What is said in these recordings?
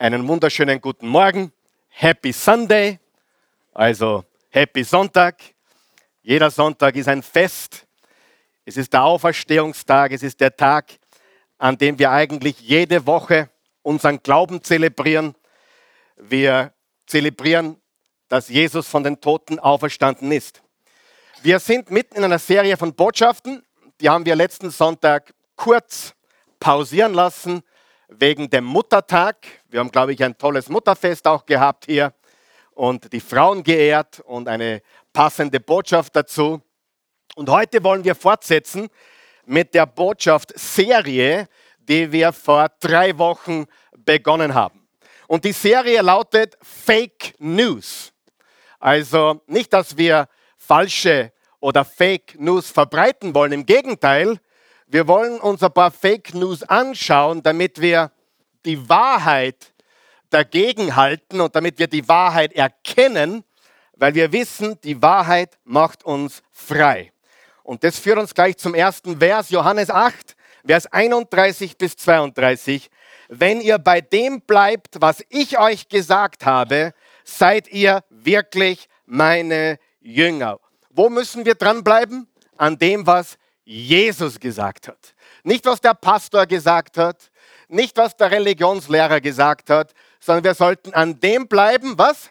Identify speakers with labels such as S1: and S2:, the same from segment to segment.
S1: Einen wunderschönen guten Morgen. Happy Sunday, also Happy Sonntag. Jeder Sonntag ist ein Fest. Es ist der Auferstehungstag. Es ist der Tag, an dem wir eigentlich jede Woche unseren Glauben zelebrieren. Wir zelebrieren, dass Jesus von den Toten auferstanden ist. Wir sind mitten in einer Serie von Botschaften. Die haben wir letzten Sonntag kurz pausieren lassen wegen dem Muttertag. Wir haben, glaube ich, ein tolles Mutterfest auch gehabt hier und die Frauen geehrt und eine passende Botschaft dazu. Und heute wollen wir fortsetzen mit der Botschaft-Serie, die wir vor drei Wochen begonnen haben. Und die Serie lautet Fake News. Also nicht, dass wir falsche oder Fake News verbreiten wollen, im Gegenteil, wir wollen uns ein paar Fake News anschauen, damit wir die Wahrheit dagegen halten und damit wir die Wahrheit erkennen, weil wir wissen, die Wahrheit macht uns frei. Und das führt uns gleich zum ersten Vers, Johannes 8, Vers 31 bis 32. Wenn ihr bei dem bleibt, was ich euch gesagt habe, seid ihr wirklich meine Jünger. Wo müssen wir dranbleiben? An dem, was Jesus gesagt hat. Nicht, was der Pastor gesagt hat, nicht, was der Religionslehrer gesagt hat, sondern wir sollten an dem bleiben, was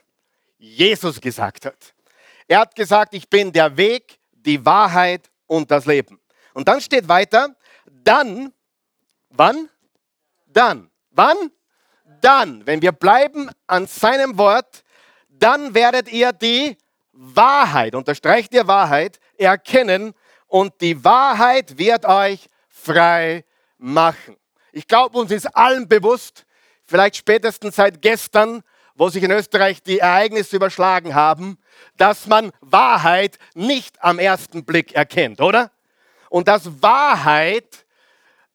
S1: Jesus gesagt hat. Er hat gesagt, ich bin der Weg, die Wahrheit und das Leben. Und dann steht weiter, dann, wann? Dann. Wann? Dann, wenn wir bleiben an seinem Wort, dann werdet ihr die Wahrheit, unterstreicht ihr Wahrheit, erkennen und die Wahrheit wird euch frei machen. Ich glaube, uns ist allen bewusst, vielleicht spätestens seit gestern, wo sich in Österreich die Ereignisse überschlagen haben, dass man Wahrheit nicht am ersten Blick erkennt, oder? Und dass Wahrheit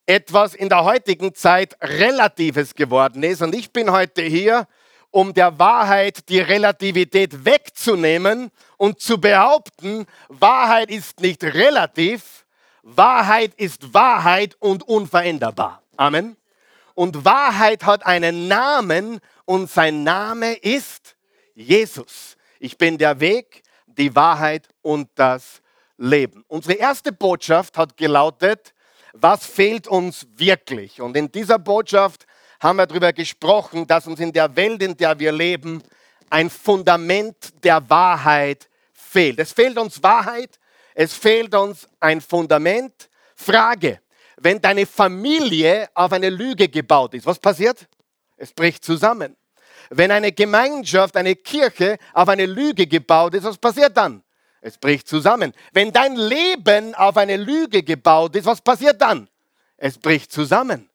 S1: etwas in der heutigen Zeit Relatives geworden ist. Und ich bin heute hier, um der Wahrheit die Relativität wegzunehmen und zu behaupten, Wahrheit ist nicht relativ, Wahrheit ist Wahrheit und unveränderbar. Amen. Und Wahrheit hat einen Namen und sein Name ist Jesus. Ich bin der Weg, die Wahrheit und das Leben. Unsere erste Botschaft hat gelautet, was fehlt uns wirklich? Und in dieser Botschaft haben wir darüber gesprochen, dass uns in der Welt, in der wir leben, ein Fundament der Wahrheit fehlt. Es fehlt uns Wahrheit, es fehlt uns ein Fundament. Frage, wenn deine Familie auf eine Lüge gebaut ist, was passiert? Es bricht zusammen. Wenn eine Gemeinschaft, eine Kirche auf eine Lüge gebaut ist, was passiert dann? Es bricht zusammen. Wenn dein Leben auf eine Lüge gebaut ist, was passiert dann? Es bricht zusammen.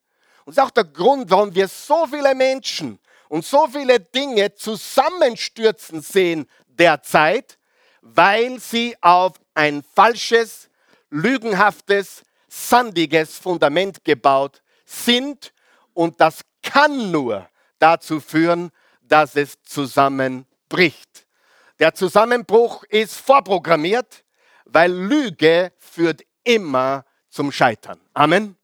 S1: Und das ist auch der Grund, warum wir so viele Menschen und so viele Dinge zusammenstürzen sehen derzeit, weil sie auf ein falsches, lügenhaftes, sandiges Fundament gebaut sind. Und das kann nur dazu führen, dass es zusammenbricht. Der Zusammenbruch ist vorprogrammiert, weil Lüge führt immer zum Scheitern. Amen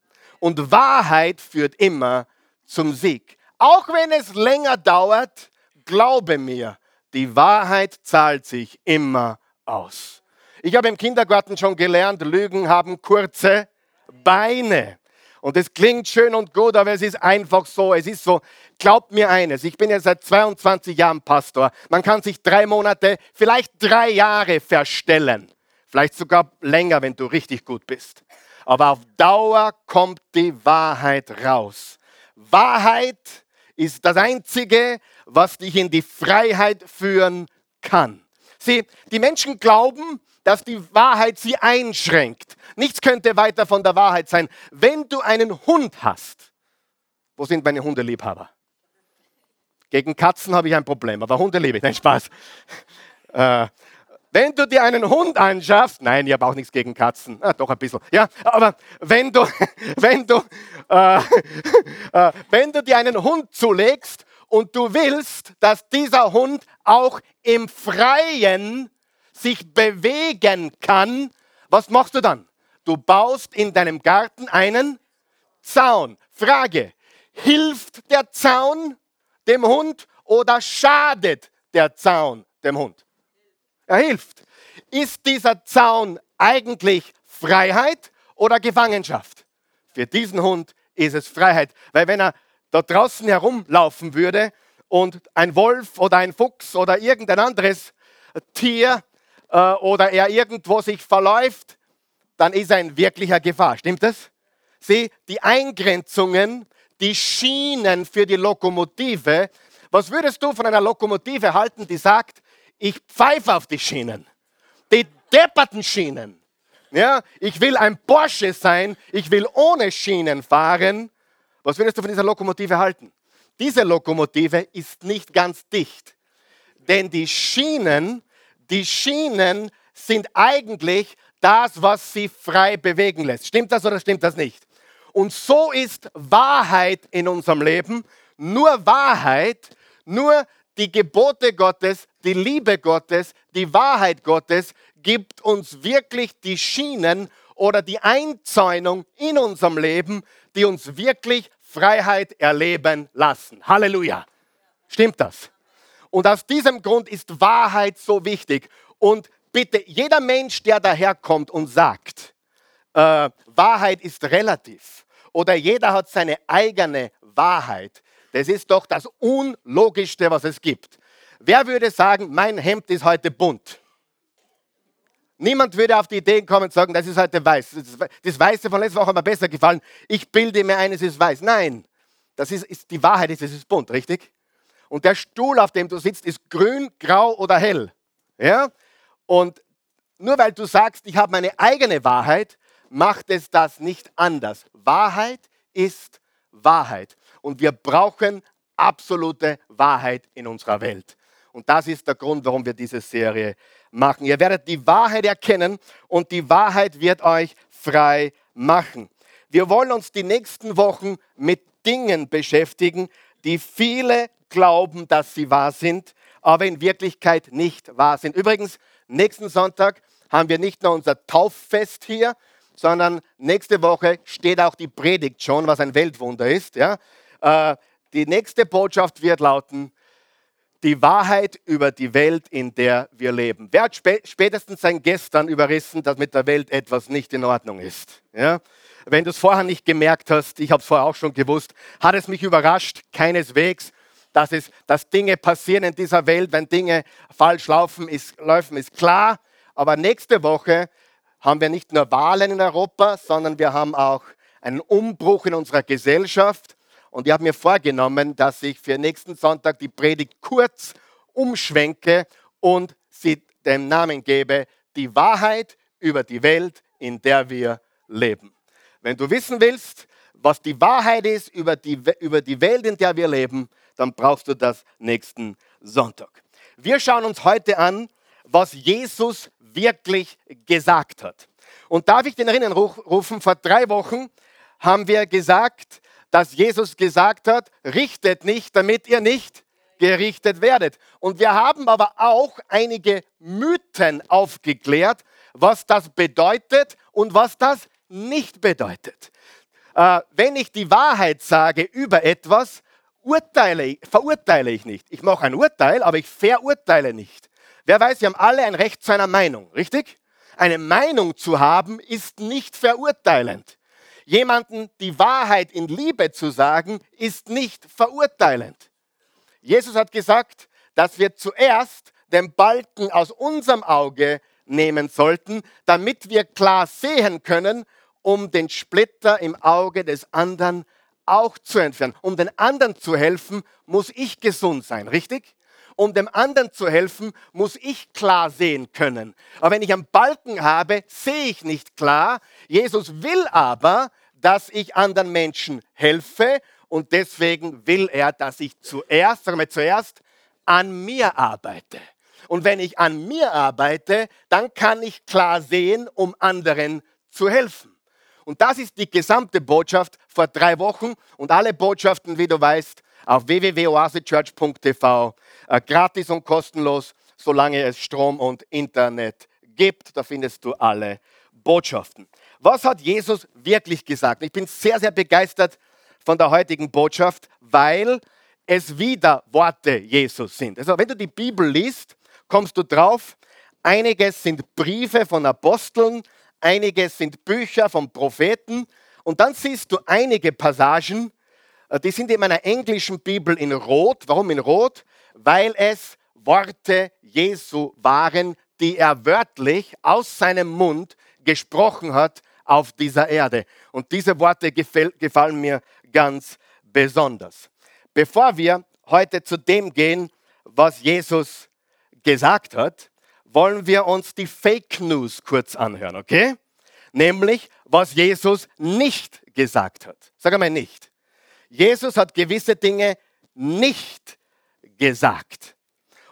S1: und Wahrheit führt immer zum Sieg. Auch wenn es länger dauert, glaube mir, die Wahrheit zahlt sich immer aus. Ich habe im Kindergarten schon gelernt, Lügen haben kurze Beine. Und es klingt schön und gut, aber es ist einfach so. Es ist so, glaubt mir eines, ich bin ja seit 22 Jahren Pastor. Man kann sich drei Monate, vielleicht drei Jahre verstellen. Vielleicht sogar länger, wenn du richtig gut bist aber auf Dauer kommt die Wahrheit raus. Wahrheit ist das Einzige, was dich in die Freiheit führen kann. Sieh, die Menschen glauben, dass die Wahrheit sie einschränkt. Nichts könnte weiter von der Wahrheit sein. Wenn du einen Hund hast, wo sind meine Hundeliebhaber? Gegen Katzen habe ich ein Problem, aber Hunde liebe ich. Nein, Spaß. Äh, wenn du dir einen Hund anschaffst, nein, ich habe auch nichts gegen Katzen, ah, doch ein bisschen, ja, aber wenn du, wenn du, äh, äh, wenn du dir einen Hund zulegst und du willst, dass dieser Hund auch im Freien sich bewegen kann, was machst du dann? Du baust in deinem Garten einen Zaun. Frage, hilft der Zaun, dem Hund oder schadet der Zaun dem Hund? Er hilft. Ist dieser Zaun eigentlich Freiheit oder Gefangenschaft? Für diesen Hund ist es Freiheit, weil wenn er da draußen herumlaufen würde und ein Wolf oder ein Fuchs oder irgendein anderes Tier äh, oder er irgendwo sich verläuft, dann ist er in wirklicher Gefahr. Stimmt das? Sieh, die Eingrenzungen, die Schienen für die Lokomotive. Was würdest du von einer Lokomotive halten, die sagt, ich pfeife auf die Schienen, die depperten Schienen. Ja, ich will ein Porsche sein, ich will ohne Schienen fahren. Was würdest du von dieser Lokomotive halten? Diese Lokomotive ist nicht ganz dicht, denn die Schienen, die Schienen sind eigentlich das, was sie frei bewegen lässt. Stimmt das oder stimmt das nicht? Und so ist Wahrheit in unserem Leben. Nur Wahrheit, nur die Gebote Gottes, die Liebe Gottes, die Wahrheit Gottes gibt uns wirklich die Schienen oder die Einzäunung in unserem Leben, die uns wirklich Freiheit erleben lassen. Halleluja. Stimmt das? Und aus diesem Grund ist Wahrheit so wichtig. Und bitte, jeder Mensch, der daherkommt und sagt, äh, Wahrheit ist relativ oder jeder hat seine eigene Wahrheit, das ist doch das Unlogischste, was es gibt. Wer würde sagen, mein Hemd ist heute bunt? Niemand würde auf die Idee kommen und sagen, das ist heute weiß. Das Weiße von letzter Woche hat mir besser gefallen. Ich bilde mir ein, es ist weiß. Nein, das ist, ist die Wahrheit, ist, es ist bunt, richtig? Und der Stuhl, auf dem du sitzt, ist grün, grau oder hell. Ja? Und nur weil du sagst, ich habe meine eigene Wahrheit, macht es das nicht anders. Wahrheit ist Wahrheit. Und wir brauchen absolute Wahrheit in unserer Welt. Und das ist der Grund, warum wir diese Serie machen. Ihr werdet die Wahrheit erkennen und die Wahrheit wird euch frei machen. Wir wollen uns die nächsten Wochen mit Dingen beschäftigen, die viele glauben, dass sie wahr sind, aber in Wirklichkeit nicht wahr sind. Übrigens, nächsten Sonntag haben wir nicht nur unser Tauffest hier, sondern nächste Woche steht auch die Predigt schon, was ein Weltwunder ist. Ja? Äh, die nächste Botschaft wird lauten, die Wahrheit über die Welt, in der wir leben. Wer hat spätestens sein Gestern überrissen, dass mit der Welt etwas nicht in Ordnung ist? Ja? Wenn du es vorher nicht gemerkt hast, ich habe es vorher auch schon gewusst, hat es mich überrascht, keineswegs, dass, es, dass Dinge passieren in dieser Welt, wenn Dinge falsch laufen, ist, laufen, ist klar. Aber nächste Woche haben wir nicht nur Wahlen in Europa, sondern wir haben auch einen Umbruch in unserer Gesellschaft. Und ich habe mir vorgenommen, dass ich für nächsten Sonntag die Predigt kurz umschwenke und sie dem Namen gebe, die Wahrheit über die Welt, in der wir leben. Wenn du wissen willst, was die Wahrheit ist über die, über die Welt, in der wir leben, dann brauchst du das nächsten Sonntag. Wir schauen uns heute an, was Jesus wirklich gesagt hat. Und darf ich den erinnern rufen, vor drei Wochen haben wir gesagt, dass Jesus gesagt hat, richtet nicht, damit ihr nicht gerichtet werdet. Und wir haben aber auch einige Mythen aufgeklärt, was das bedeutet und was das nicht bedeutet. Äh, wenn ich die Wahrheit sage über etwas, urteile, verurteile ich nicht. Ich mache ein Urteil, aber ich verurteile nicht. Wer weiß, wir haben alle ein Recht zu einer Meinung, richtig? Eine Meinung zu haben ist nicht verurteilend. Jemanden die Wahrheit in Liebe zu sagen, ist nicht verurteilend. Jesus hat gesagt, dass wir zuerst den Balken aus unserem Auge nehmen sollten, damit wir klar sehen können, um den Splitter im Auge des anderen auch zu entfernen. Um den anderen zu helfen, muss ich gesund sein, richtig? Um dem anderen zu helfen, muss ich klar sehen können. Aber wenn ich einen Balken habe, sehe ich nicht klar. Jesus will aber, dass ich anderen Menschen helfe und deswegen will er, dass ich zuerst, sagen wir zuerst, an mir arbeite. Und wenn ich an mir arbeite, dann kann ich klar sehen, um anderen zu helfen. Und das ist die gesamte Botschaft vor drei Wochen und alle Botschaften, wie du weißt, auf www.oasechurch.tv, gratis und kostenlos, solange es Strom und Internet gibt. Da findest du alle Botschaften. Was hat Jesus wirklich gesagt? Ich bin sehr, sehr begeistert von der heutigen Botschaft, weil es wieder Worte Jesus sind. Also wenn du die Bibel liest, kommst du drauf, einiges sind Briefe von Aposteln, einiges sind Bücher von Propheten und dann siehst du einige Passagen, äh, die sind in meiner englischen Bibel in Rot. Warum in Rot? Weil es Worte Jesu waren, die er wörtlich aus seinem Mund gesprochen hat auf dieser Erde. Und diese Worte gefallen mir ganz besonders. Bevor wir heute zu dem gehen, was Jesus gesagt hat, wollen wir uns die Fake News kurz anhören, okay? Nämlich, was Jesus nicht gesagt hat. Sag einmal nicht. Jesus hat gewisse Dinge nicht gesagt.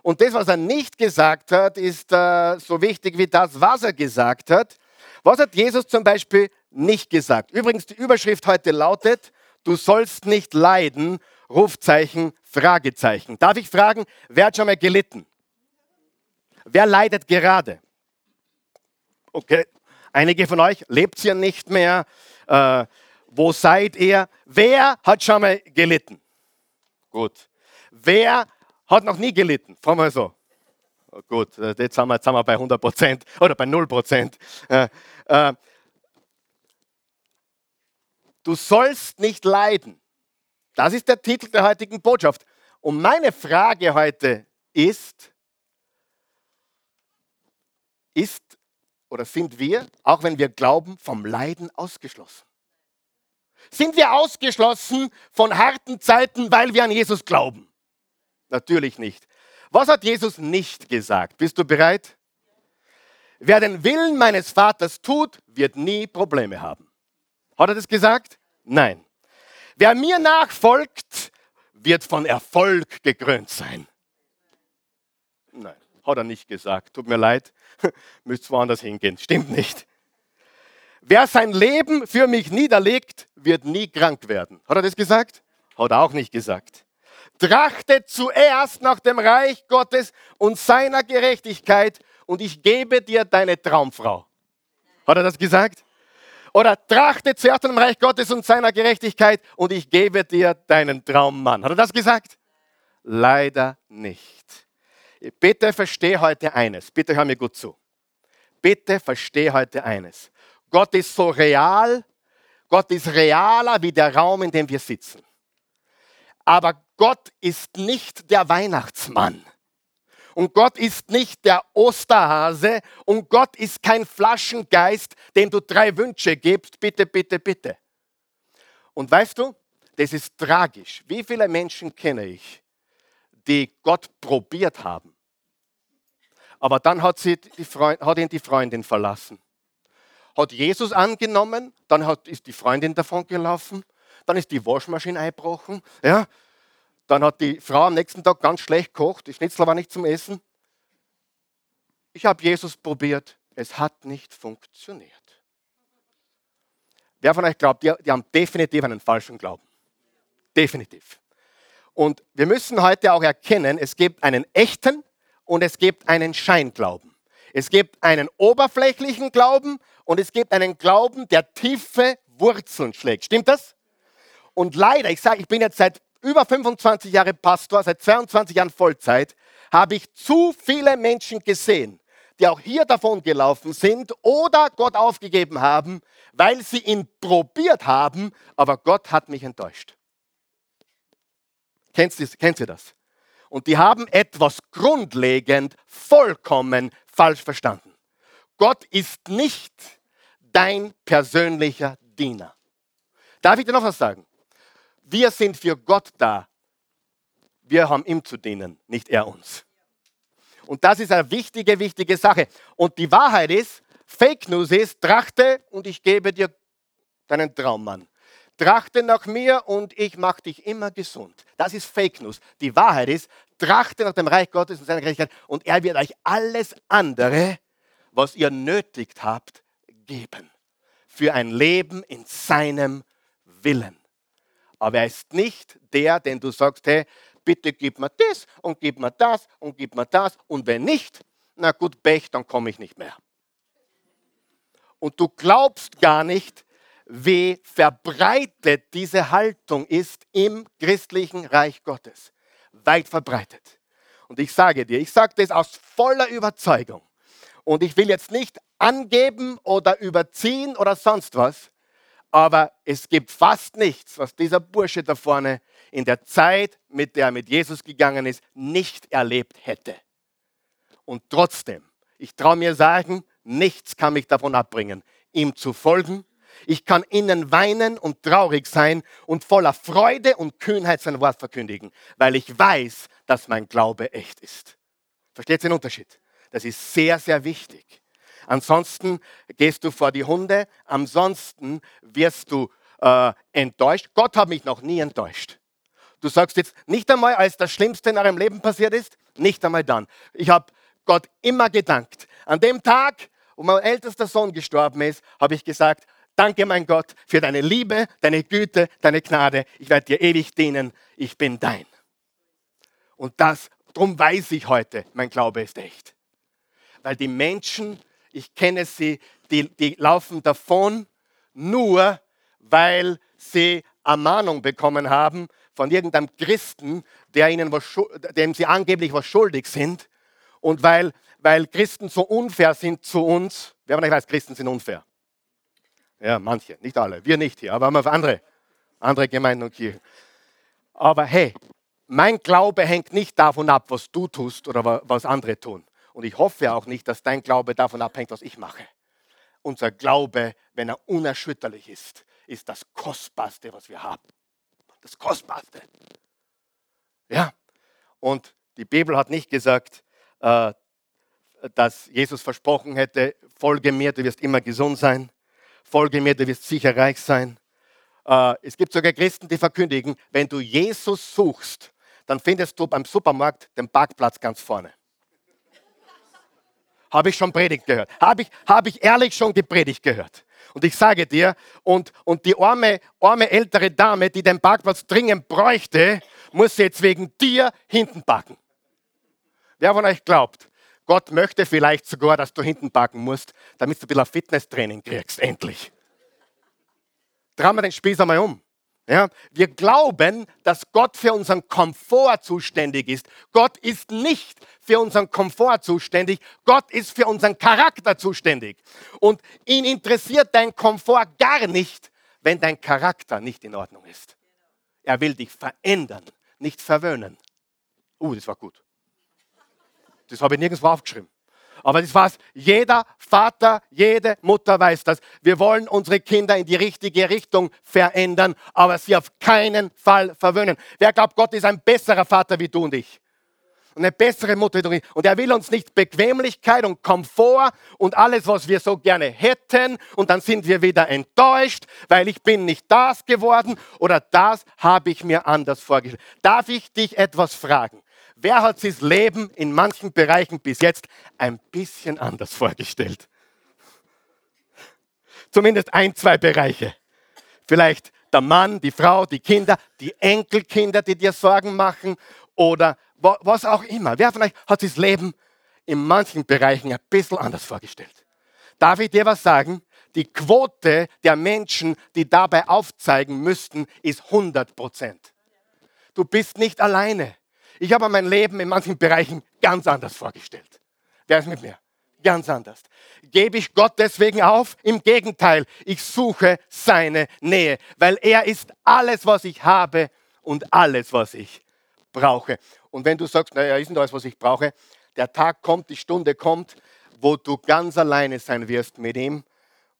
S1: Und das, was er nicht gesagt hat, ist äh, so wichtig wie das, was er gesagt hat. Was hat Jesus zum Beispiel nicht gesagt? Übrigens, die Überschrift heute lautet, du sollst nicht leiden, Rufzeichen, Fragezeichen. Darf ich fragen, wer hat schon mal gelitten? Wer leidet gerade? Okay, einige von euch lebt ihr nicht mehr. Äh, wo seid ihr? Wer hat schon mal gelitten? Gut. Wer hat noch nie gelitten? Fragen wir so. Gut, äh, jetzt sind wir, jetzt sind wir bei 100 Prozent oder bei 0 Prozent. Äh, äh, du sollst nicht leiden. Das ist der Titel der heutigen Botschaft. Und meine Frage heute ist, ist oder sind wir, auch wenn wir glauben, vom Leiden ausgeschlossen? Sind wir ausgeschlossen von harten Zeiten, weil wir an Jesus glauben? Natürlich nicht. Was hat Jesus nicht gesagt? Bist du bereit? Wer den Willen meines Vaters tut, wird nie Probleme haben. Hat er das gesagt? Nein. Wer mir nachfolgt, wird von Erfolg gekrönt sein. Nein, hat er nicht gesagt. Tut mir leid, müsst woanders hingehen. Stimmt nicht. Wer sein Leben für mich niederlegt, wird nie krank werden. Hat er das gesagt? Hat er auch nicht gesagt. Trachtet zuerst nach dem Reich Gottes und seiner Gerechtigkeit und ich gebe dir deine Traumfrau. Hat er das gesagt? Oder trachte zuerst nach dem Reich Gottes und seiner Gerechtigkeit und ich gebe dir deinen Traummann. Hat er das gesagt? Leider nicht. Bitte verstehe heute eines. Bitte hör mir gut zu. Bitte verstehe heute eines. Gott ist so real. Gott ist realer wie der Raum, in dem wir sitzen. Aber Gott ist nicht der Weihnachtsmann. Und Gott ist nicht der Osterhase und Gott ist kein Flaschengeist, dem du drei Wünsche gibst, bitte, bitte, bitte. Und weißt du, das ist tragisch. Wie viele Menschen kenne ich, die Gott probiert haben, aber dann hat, sie die Freund, hat ihn die Freundin verlassen. Hat Jesus angenommen, dann hat, ist die Freundin davon gelaufen, dann ist die Waschmaschine eingebrochen, ja, dann hat die Frau am nächsten Tag ganz schlecht gekocht, die Schnitzel war nicht zum Essen. Ich habe Jesus probiert, es hat nicht funktioniert. Wer von euch glaubt, die, die haben definitiv einen falschen Glauben? Definitiv. Und wir müssen heute auch erkennen, es gibt einen echten und es gibt einen Scheinglauben. Es gibt einen oberflächlichen Glauben und es gibt einen Glauben, der tiefe Wurzeln schlägt. Stimmt das? Und leider, ich sage, ich bin jetzt seit über 25 Jahre Pastor, seit 22 Jahren Vollzeit, habe ich zu viele Menschen gesehen, die auch hier davon gelaufen sind oder Gott aufgegeben haben, weil sie ihn probiert haben, aber Gott hat mich enttäuscht. Kennst du, kennst du das? Und die haben etwas grundlegend vollkommen falsch verstanden. Gott ist nicht dein persönlicher Diener. Darf ich dir noch was sagen? Wir sind für Gott da. Wir haben ihm zu dienen, nicht er uns. Und das ist eine wichtige, wichtige Sache. Und die Wahrheit ist, Fake News ist, trachte und ich gebe dir deinen Traummann. Trachte nach mir und ich mache dich immer gesund. Das ist Fake News. Die Wahrheit ist, trachte nach dem Reich Gottes und seiner Gerechtigkeit und er wird euch alles andere, was ihr nötigt habt, geben. Für ein Leben in seinem Willen. Aber er ist nicht der, den du sagst, hey, bitte gib mir das und gib mir das und gib mir das. Und wenn nicht, na gut, Pech, dann komme ich nicht mehr. Und du glaubst gar nicht, wie verbreitet diese Haltung ist im christlichen Reich Gottes. Weit verbreitet. Und ich sage dir, ich sage das aus voller Überzeugung. Und ich will jetzt nicht angeben oder überziehen oder sonst was, aber es gibt fast nichts, was dieser Bursche da vorne in der Zeit, mit der er mit Jesus gegangen ist, nicht erlebt hätte. Und trotzdem, ich traue mir sagen, nichts kann mich davon abbringen, ihm zu folgen. Ich kann innen weinen und traurig sein und voller Freude und Kühnheit sein Wort verkündigen, weil ich weiß, dass mein Glaube echt ist. Versteht ihr den Unterschied? Das ist sehr, sehr wichtig. Ansonsten gehst du vor die Hunde, ansonsten wirst du äh, enttäuscht. Gott hat mich noch nie enttäuscht. Du sagst jetzt nicht einmal, als das Schlimmste in eurem Leben passiert ist, nicht einmal dann. Ich habe Gott immer gedankt. An dem Tag, wo mein ältester Sohn gestorben ist, habe ich gesagt, danke mein Gott für deine Liebe, deine Güte, deine Gnade. Ich werde dir ewig dienen. Ich bin dein. Und das, darum weiß ich heute, mein Glaube ist echt. Weil die Menschen, ich kenne sie, die, die laufen davon nur, weil sie Ermahnung bekommen haben von irgendeinem Christen, der ihnen was, dem sie angeblich was schuldig sind. Und weil, weil Christen so unfair sind zu uns, wer von euch weiß, Christen sind unfair. Ja, manche, nicht alle, wir nicht hier, aber andere, andere Gemeinden und Kirchen. Aber hey, mein Glaube hängt nicht davon ab, was du tust oder was andere tun. Und ich hoffe auch nicht, dass dein Glaube davon abhängt, was ich mache. Unser Glaube, wenn er unerschütterlich ist, ist das Kostbarste, was wir haben. Das Kostbarste. Ja. Und die Bibel hat nicht gesagt, äh, dass Jesus versprochen hätte, folge mir, du wirst immer gesund sein, folge mir, du wirst sicher reich sein. Äh, es gibt sogar Christen, die verkündigen, wenn du Jesus suchst, dann findest du beim Supermarkt den Parkplatz ganz vorne. Habe ich schon Predigt gehört. Habe ich, hab ich ehrlich schon die Predigt gehört. Und ich sage dir, und, und die arme, arme ältere Dame, die den Parkplatz dringend bräuchte, muss jetzt wegen dir hinten parken. Wer von euch glaubt, Gott möchte vielleicht sogar, dass du hinten parken musst, damit du ein bisschen Fitnesstraining kriegst, endlich. Drehen wir den Spieß einmal um. Ja, wir glauben, dass Gott für unseren Komfort zuständig ist. Gott ist nicht für unseren Komfort zuständig. Gott ist für unseren Charakter zuständig. Und ihn interessiert dein Komfort gar nicht, wenn dein Charakter nicht in Ordnung ist. Er will dich verändern, nicht verwöhnen. Uh, das war gut. Das habe ich nirgendwo aufgeschrieben. Aber das weiß jeder Vater, jede Mutter weiß das. Wir wollen unsere Kinder in die richtige Richtung verändern, aber sie auf keinen Fall verwöhnen. Wer glaubt, Gott ist ein besserer Vater wie du und ich? Und eine bessere Mutter wie du und ich. Und er will uns nicht Bequemlichkeit und Komfort und alles, was wir so gerne hätten. Und dann sind wir wieder enttäuscht, weil ich bin nicht das geworden oder das habe ich mir anders vorgestellt. Darf ich dich etwas fragen? Wer hat sich das Leben in manchen Bereichen bis jetzt ein bisschen anders vorgestellt? Zumindest ein, zwei Bereiche. Vielleicht der Mann, die Frau, die Kinder, die Enkelkinder, die dir Sorgen machen oder was auch immer. Wer von euch hat sich das Leben in manchen Bereichen ein bisschen anders vorgestellt? Darf ich dir was sagen? Die Quote der Menschen, die dabei aufzeigen müssten, ist 100 Prozent. Du bist nicht alleine. Ich habe mein Leben in manchen Bereichen ganz anders vorgestellt. Wer ist mit mir? Ganz anders. Gebe ich Gott deswegen auf? Im Gegenteil, ich suche seine Nähe, weil er ist alles, was ich habe und alles, was ich brauche. Und wenn du sagst, naja, ist nicht alles, was ich brauche, der Tag kommt, die Stunde kommt, wo du ganz alleine sein wirst mit ihm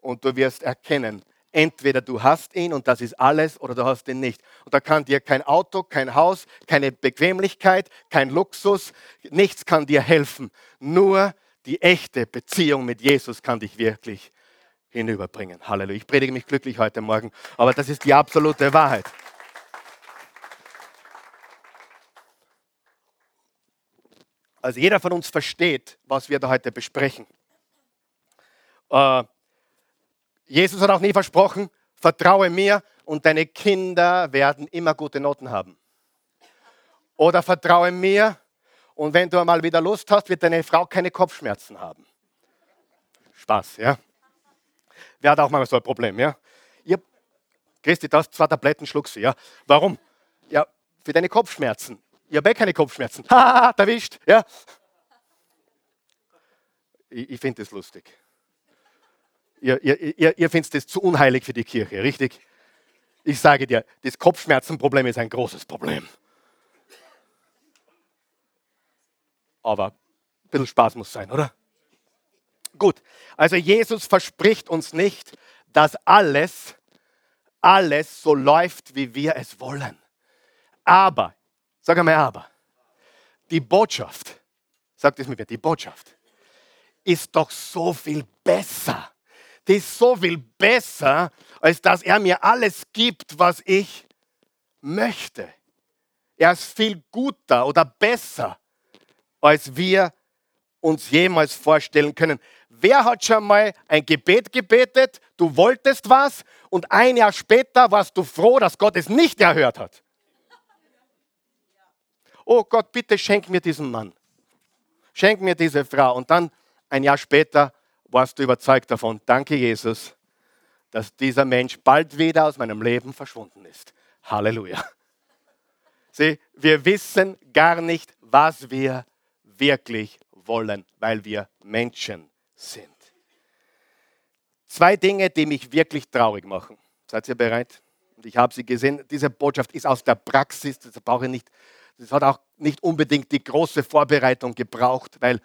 S1: und du wirst erkennen, Entweder du hast ihn und das ist alles oder du hast ihn nicht. Und da kann dir kein Auto, kein Haus, keine Bequemlichkeit, kein Luxus, nichts kann dir helfen. Nur die echte Beziehung mit Jesus kann dich wirklich hinüberbringen. Halleluja. Ich predige mich glücklich heute Morgen, aber das ist die absolute Wahrheit. Also jeder von uns versteht, was wir da heute besprechen. Äh, Jesus hat auch nie versprochen, vertraue mir und deine Kinder werden immer gute Noten haben. Oder vertraue mir und wenn du einmal wieder Lust hast, wird deine Frau keine Kopfschmerzen haben. Spaß, ja? Wer hat auch mal so ein Problem, ja? Habe Christi, das zwei Tabletten schluckst du, ja. Warum? Ja, für deine Kopfschmerzen. Ich habe eh keine Kopfschmerzen. Haha, erwischt, ja. Ich, ich finde das lustig. Ihr, ihr, ihr, ihr findet das zu unheilig für die Kirche, richtig? Ich sage dir, das Kopfschmerzenproblem ist ein großes Problem. Aber ein bisschen Spaß muss sein, oder? Gut, also Jesus verspricht uns nicht, dass alles, alles so läuft, wie wir es wollen. Aber, sag einmal aber, die Botschaft, sagt es mir wieder, die Botschaft ist doch so viel besser. Die ist so viel besser, als dass er mir alles gibt, was ich möchte. Er ist viel guter oder besser, als wir uns jemals vorstellen können. Wer hat schon mal ein Gebet gebetet, du wolltest was und ein Jahr später warst du froh, dass Gott es nicht erhört hat? Oh Gott, bitte schenk mir diesen Mann. Schenk mir diese Frau. Und dann ein Jahr später warst du überzeugt davon. Danke, Jesus, dass dieser Mensch bald wieder aus meinem Leben verschwunden ist. Halleluja. Sieh, wir wissen gar nicht, was wir wirklich wollen, weil wir Menschen sind. Zwei Dinge, die mich wirklich traurig machen. Seid ihr bereit? Ich habe sie gesehen. Diese Botschaft ist aus der Praxis. Das brauche ich nicht. Das hat auch nicht unbedingt die große Vorbereitung gebraucht, weil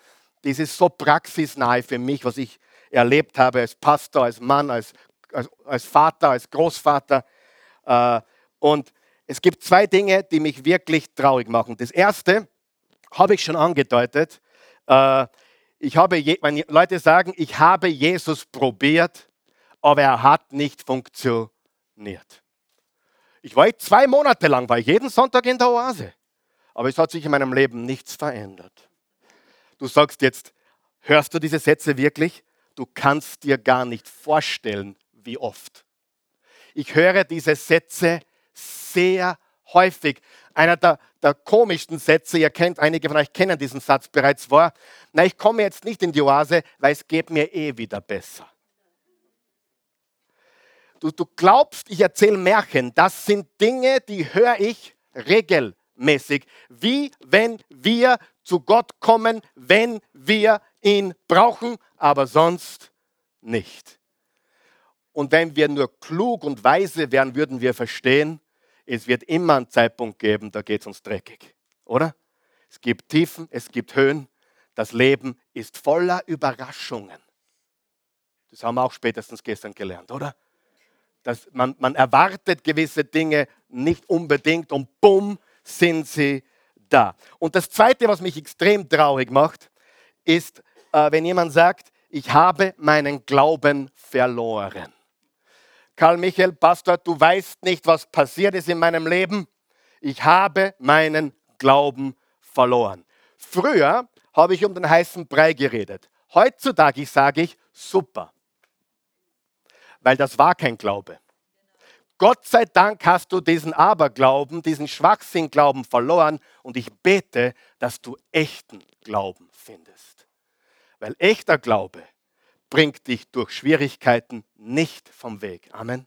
S1: das ist so praxisnahe für mich, was ich erlebt habe als Pastor, als Mann, als, als, als Vater, als Großvater. Äh, und es gibt zwei Dinge, die mich wirklich traurig machen. Das erste habe ich schon angedeutet. Äh, ich habe, wenn Leute sagen, ich habe Jesus probiert, aber er hat nicht funktioniert. Ich war zwei Monate lang, war jeden Sonntag in der Oase, aber es hat sich in meinem Leben nichts verändert. Du sagst jetzt, hörst du diese Sätze wirklich? Du kannst dir gar nicht vorstellen, wie oft. Ich höre diese Sätze sehr häufig. Einer der, der komischsten Sätze, ihr kennt, einige von euch kennen diesen Satz bereits, war, na, ich komme jetzt nicht in die Oase, weil es geht mir eh wieder besser. Du, du glaubst, ich erzähle Märchen. Das sind Dinge, die höre ich regelmäßig. Wie wenn wir zu Gott kommen, wenn wir ihn brauchen, aber sonst nicht. Und wenn wir nur klug und weise wären, würden wir verstehen, es wird immer einen Zeitpunkt geben, da geht es uns dreckig, oder? Es gibt Tiefen, es gibt Höhen. Das Leben ist voller Überraschungen. Das haben wir auch spätestens gestern gelernt, oder? Dass man, man erwartet gewisse Dinge nicht unbedingt und bumm sind sie da. Und das Zweite, was mich extrem traurig macht, ist, äh, wenn jemand sagt, ich habe meinen Glauben verloren. Karl Michael, Pastor, du weißt nicht, was passiert ist in meinem Leben. Ich habe meinen Glauben verloren. Früher habe ich um den heißen Brei geredet. Heutzutage sage ich super, weil das war kein Glaube. Gott sei Dank hast du diesen Aberglauben, diesen Schwachsinnglauben verloren und ich bete, dass du echten Glauben findest. Weil echter Glaube bringt dich durch Schwierigkeiten nicht vom Weg. Amen.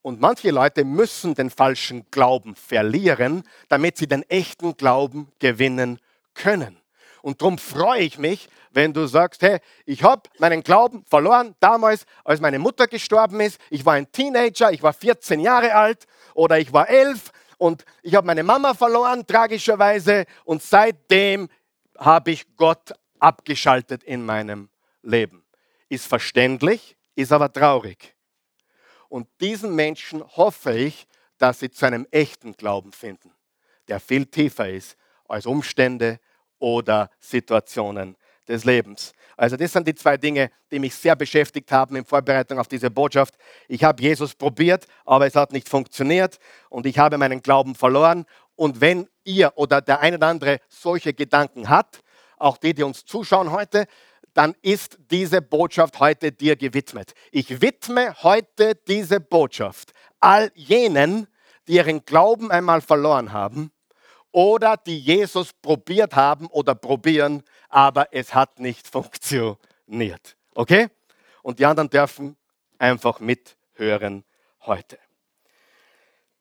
S1: Und manche Leute müssen den falschen Glauben verlieren, damit sie den echten Glauben gewinnen können. Und darum freue ich mich, wenn du sagst, hey, ich habe meinen Glauben verloren damals, als meine Mutter gestorben ist. Ich war ein Teenager, ich war 14 Jahre alt oder ich war 11 und ich habe meine Mama verloren, tragischerweise. Und seitdem habe ich Gott abgeschaltet in meinem Leben. Ist verständlich, ist aber traurig. Und diesen Menschen hoffe ich, dass sie zu einem echten Glauben finden, der viel tiefer ist als Umstände oder Situationen des Lebens. Also das sind die zwei Dinge, die mich sehr beschäftigt haben in Vorbereitung auf diese Botschaft. Ich habe Jesus probiert, aber es hat nicht funktioniert und ich habe meinen Glauben verloren. Und wenn ihr oder der eine oder andere solche Gedanken hat, auch die, die uns zuschauen heute, dann ist diese Botschaft heute dir gewidmet. Ich widme heute diese Botschaft all jenen, die ihren Glauben einmal verloren haben oder die Jesus probiert haben oder probieren, aber es hat nicht funktioniert. Okay? Und die anderen dürfen einfach mithören heute.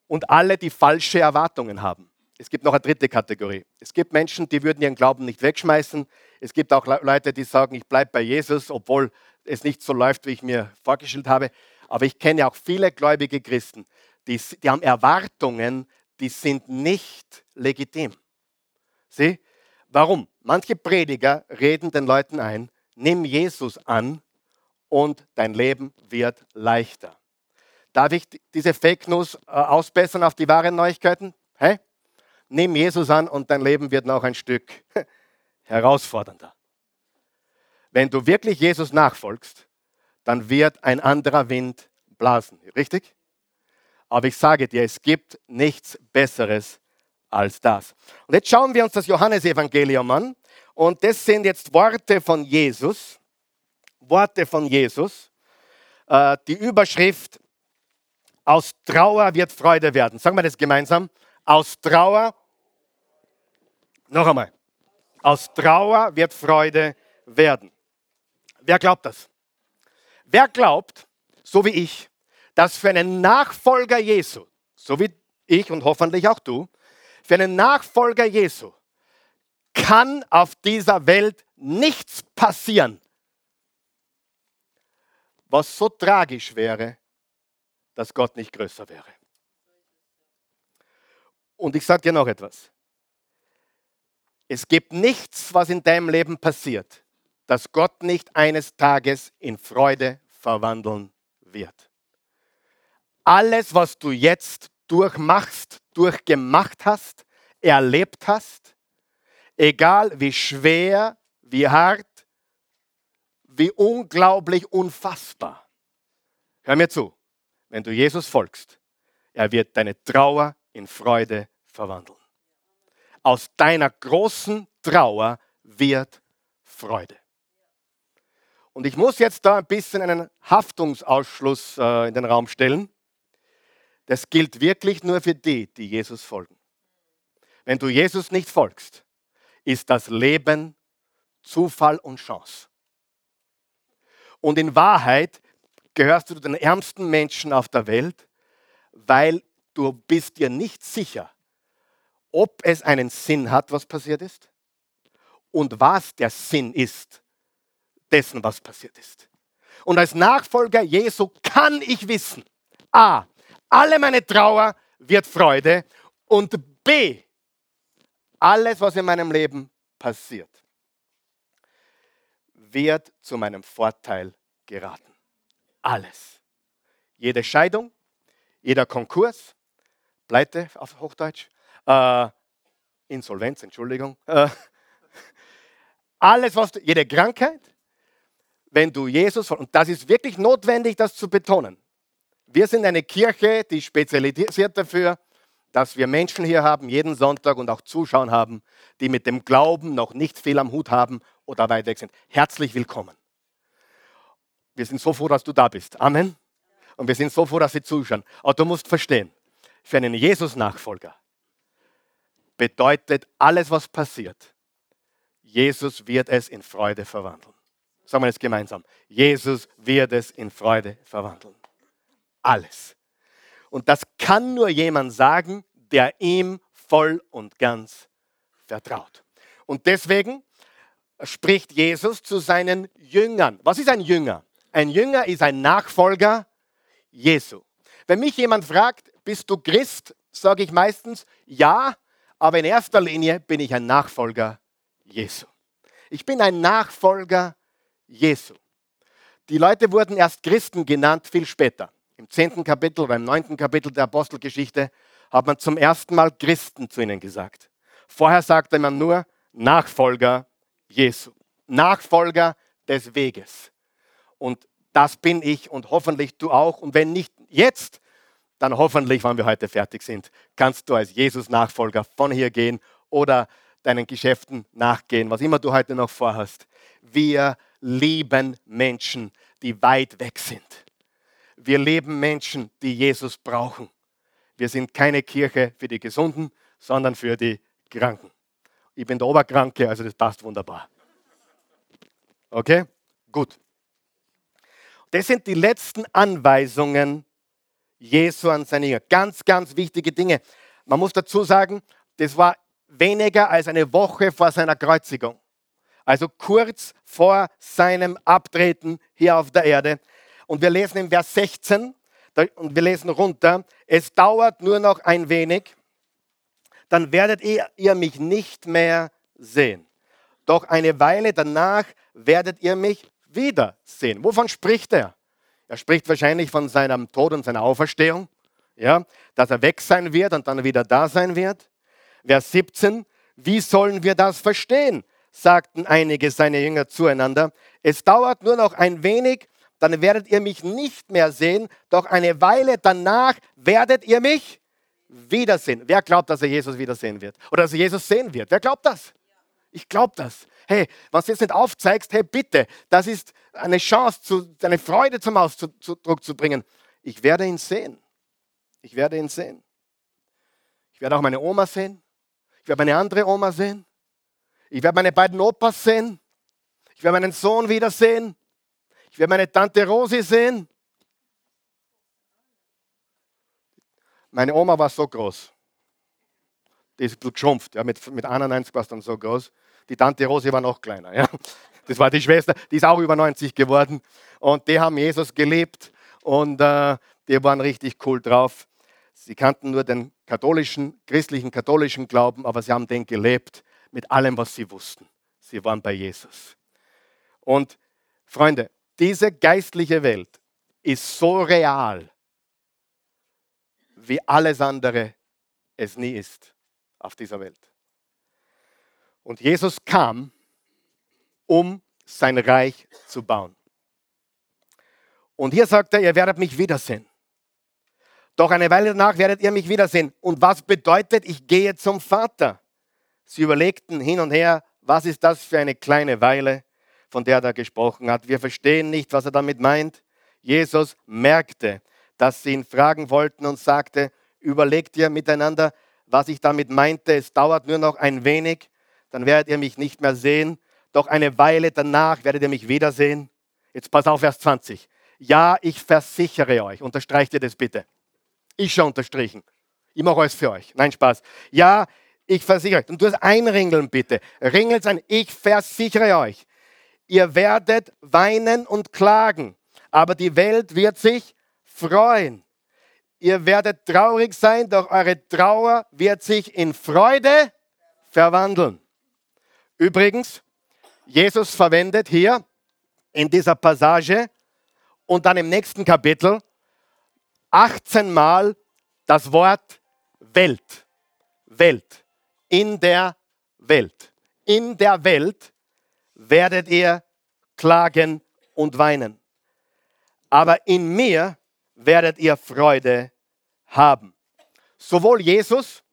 S1: und alle, die falsche Erwartungen haben. Es gibt noch eine dritte Kategorie. Es gibt Menschen, die würden ihren Glauben nicht wegschmeißen. Es gibt auch Leute, die sagen, ich bleibe bei Jesus, obwohl es nicht so läuft, wie ich mir vorgestellt habe. Aber ich kenne auch viele gläubige Christen, die, die haben Erwartungen, die sind nicht legitim. Sieh? Warum? Manche Prediger reden den Leuten ein, nimm Jesus an und dein Leben wird leichter. Darf ich diese Fake News äh, ausbessern auf die wahren Neuigkeiten? Hey? Nimm Jesus an und dein Leben wird noch ein Stück herausfordernder. Wenn du wirklich Jesus nachfolgst, dann wird ein anderer Wind blasen. Richtig? Aber ich sage dir, es gibt nichts Besseres als das. Und jetzt schauen wir uns das Johannesevangelium an. Und das sind jetzt Worte von Jesus. Worte von Jesus. Äh, die Überschrift, aus Trauer wird Freude werden. Sagen wir das gemeinsam. Aus Trauer, noch einmal, aus Trauer wird Freude werden. Wer glaubt das? Wer glaubt, so wie ich, dass für einen Nachfolger Jesu, so wie ich und hoffentlich auch du, für einen Nachfolger Jesu kann auf dieser Welt nichts passieren, was so tragisch wäre, dass Gott nicht größer wäre. Und ich sage dir noch etwas. Es gibt nichts, was in deinem Leben passiert, das Gott nicht eines Tages in Freude verwandeln wird. Alles, was du jetzt durchmachst, durchgemacht hast, erlebt hast, egal wie schwer, wie hart, wie unglaublich unfassbar. Hör mir zu, wenn du Jesus folgst, er wird deine Trauer in Freude verwandeln. Aus deiner großen Trauer wird Freude. Und ich muss jetzt da ein bisschen einen Haftungsausschluss äh, in den Raum stellen. Das gilt wirklich nur für die, die Jesus folgen. Wenn du Jesus nicht folgst, ist das Leben Zufall und Chance. Und in Wahrheit gehörst du den ärmsten Menschen auf der Welt, weil du bist dir nicht sicher, ob es einen Sinn hat, was passiert ist und was der Sinn ist dessen, was passiert ist. Und als Nachfolger Jesu kann ich wissen, a, alle meine Trauer wird Freude und b, alles, was in meinem Leben passiert, wird zu meinem Vorteil geraten. Alles. Jede Scheidung, jeder Konkurs, Pleite auf Hochdeutsch, äh, Insolvenz, Entschuldigung, äh, alles, was jede Krankheit, wenn du Jesus, und das ist wirklich notwendig, das zu betonen. Wir sind eine Kirche, die spezialisiert dafür, dass wir Menschen hier haben, jeden Sonntag und auch Zuschauer haben, die mit dem Glauben noch nicht viel am Hut haben oder weit weg sind. Herzlich willkommen. Wir sind so froh, dass du da bist. Amen. Und wir sind so froh, dass sie zuschauen. Aber du musst verstehen, für einen Jesus-Nachfolger bedeutet alles, was passiert, Jesus wird es in Freude verwandeln. Sagen wir es gemeinsam. Jesus wird es in Freude verwandeln. Alles. Und das kann nur jemand sagen, der ihm voll und ganz vertraut. Und deswegen spricht Jesus zu seinen Jüngern. Was ist ein Jünger? Ein Jünger ist ein Nachfolger Jesu. Wenn mich jemand fragt, bist du Christ, sage ich meistens ja, aber in erster Linie bin ich ein Nachfolger Jesu. Ich bin ein Nachfolger Jesu. Die Leute wurden erst Christen genannt viel später. Im zehnten Kapitel oder im neunten Kapitel der Apostelgeschichte hat man zum ersten Mal Christen zu ihnen gesagt. Vorher sagte man nur Nachfolger Jesu. Nachfolger des Weges. Und das bin ich und hoffentlich du auch. Und wenn nicht jetzt, dann hoffentlich, wenn wir heute fertig sind, kannst du als Jesus-Nachfolger von hier gehen oder deinen Geschäften nachgehen, was immer du heute noch vorhast. Wir lieben Menschen, die weit weg sind. Wir leben Menschen, die Jesus brauchen. Wir sind keine Kirche für die Gesunden, sondern für die Kranken. Ich bin der Oberkranke, also das passt wunderbar. Okay? Gut. Das sind die letzten Anweisungen Jesu an seine Jünger. Ganz, ganz wichtige Dinge. Man muss dazu sagen, das war weniger als eine Woche vor seiner Kreuzigung. Also kurz vor seinem Abtreten hier auf der Erde. Und wir lesen im Vers 16 und wir lesen runter, es dauert nur noch ein wenig, dann werdet ihr, ihr mich nicht mehr sehen. Doch eine Weile danach werdet ihr mich wiedersehen. Wovon spricht er? Er spricht wahrscheinlich von seinem Tod und seiner Auferstehung, ja, dass er weg sein wird und dann wieder da sein wird. Vers 17, wie sollen wir das verstehen? sagten einige seiner Jünger zueinander. Es dauert nur noch ein wenig, dann werdet ihr mich nicht mehr sehen, doch eine Weile danach werdet ihr mich wiedersehen. Wer glaubt, dass er Jesus wiedersehen wird? Oder dass er Jesus sehen wird? Wer glaubt das? Ich glaube das. Hey, was du jetzt nicht aufzeigst, hey, bitte, das ist eine Chance, zu, eine Freude zum Ausdruck zu bringen. Ich werde ihn sehen. Ich werde ihn sehen. Ich werde auch meine Oma sehen. Ich werde meine andere Oma sehen. Ich werde meine beiden Opas sehen. Ich werde meinen Sohn wiedersehen. Ich werde meine Tante Rosi sehen. Meine Oma war so groß. Die ist geschrumpft. Ja, mit, mit 91 war es dann so groß. Die Tante Rosi war noch kleiner. Ja. Das war die Schwester, die ist auch über 90 geworden. Und die haben Jesus gelebt und äh, die waren richtig cool drauf. Sie kannten nur den katholischen, christlichen, katholischen Glauben, aber sie haben den gelebt mit allem, was sie wussten. Sie waren bei Jesus. Und Freunde, diese geistliche Welt ist so real, wie alles andere es nie ist auf dieser Welt. Und Jesus kam, um sein Reich zu bauen. Und hier sagt er, ihr werdet mich wiedersehen. Doch eine Weile danach werdet ihr mich wiedersehen. Und was bedeutet, ich gehe zum Vater? Sie überlegten hin und her, was ist das für eine kleine Weile, von der er da gesprochen hat. Wir verstehen nicht, was er damit meint. Jesus merkte, dass sie ihn fragen wollten und sagte, überlegt ihr miteinander, was ich damit meinte. Es dauert nur noch ein wenig, dann werdet ihr mich nicht mehr sehen. Doch eine Weile danach werdet ihr mich wiedersehen. Jetzt pass auf, Vers 20. Ja, ich versichere euch. Unterstreicht ihr das bitte. Ich schon unterstrichen. Ich mache alles für euch. Nein, Spaß. Ja, ich versichere euch. Und du hast einringeln bitte. Ringelt sein. Ich versichere euch. Ihr werdet weinen und klagen, aber die Welt wird sich freuen. Ihr werdet traurig sein, doch eure Trauer wird sich in Freude verwandeln. Übrigens, Jesus verwendet hier in dieser Passage und dann im nächsten Kapitel 18 Mal das Wort Welt. Welt. In der Welt. In der Welt werdet ihr klagen und weinen. Aber in mir werdet ihr Freude haben. Sowohl Jesus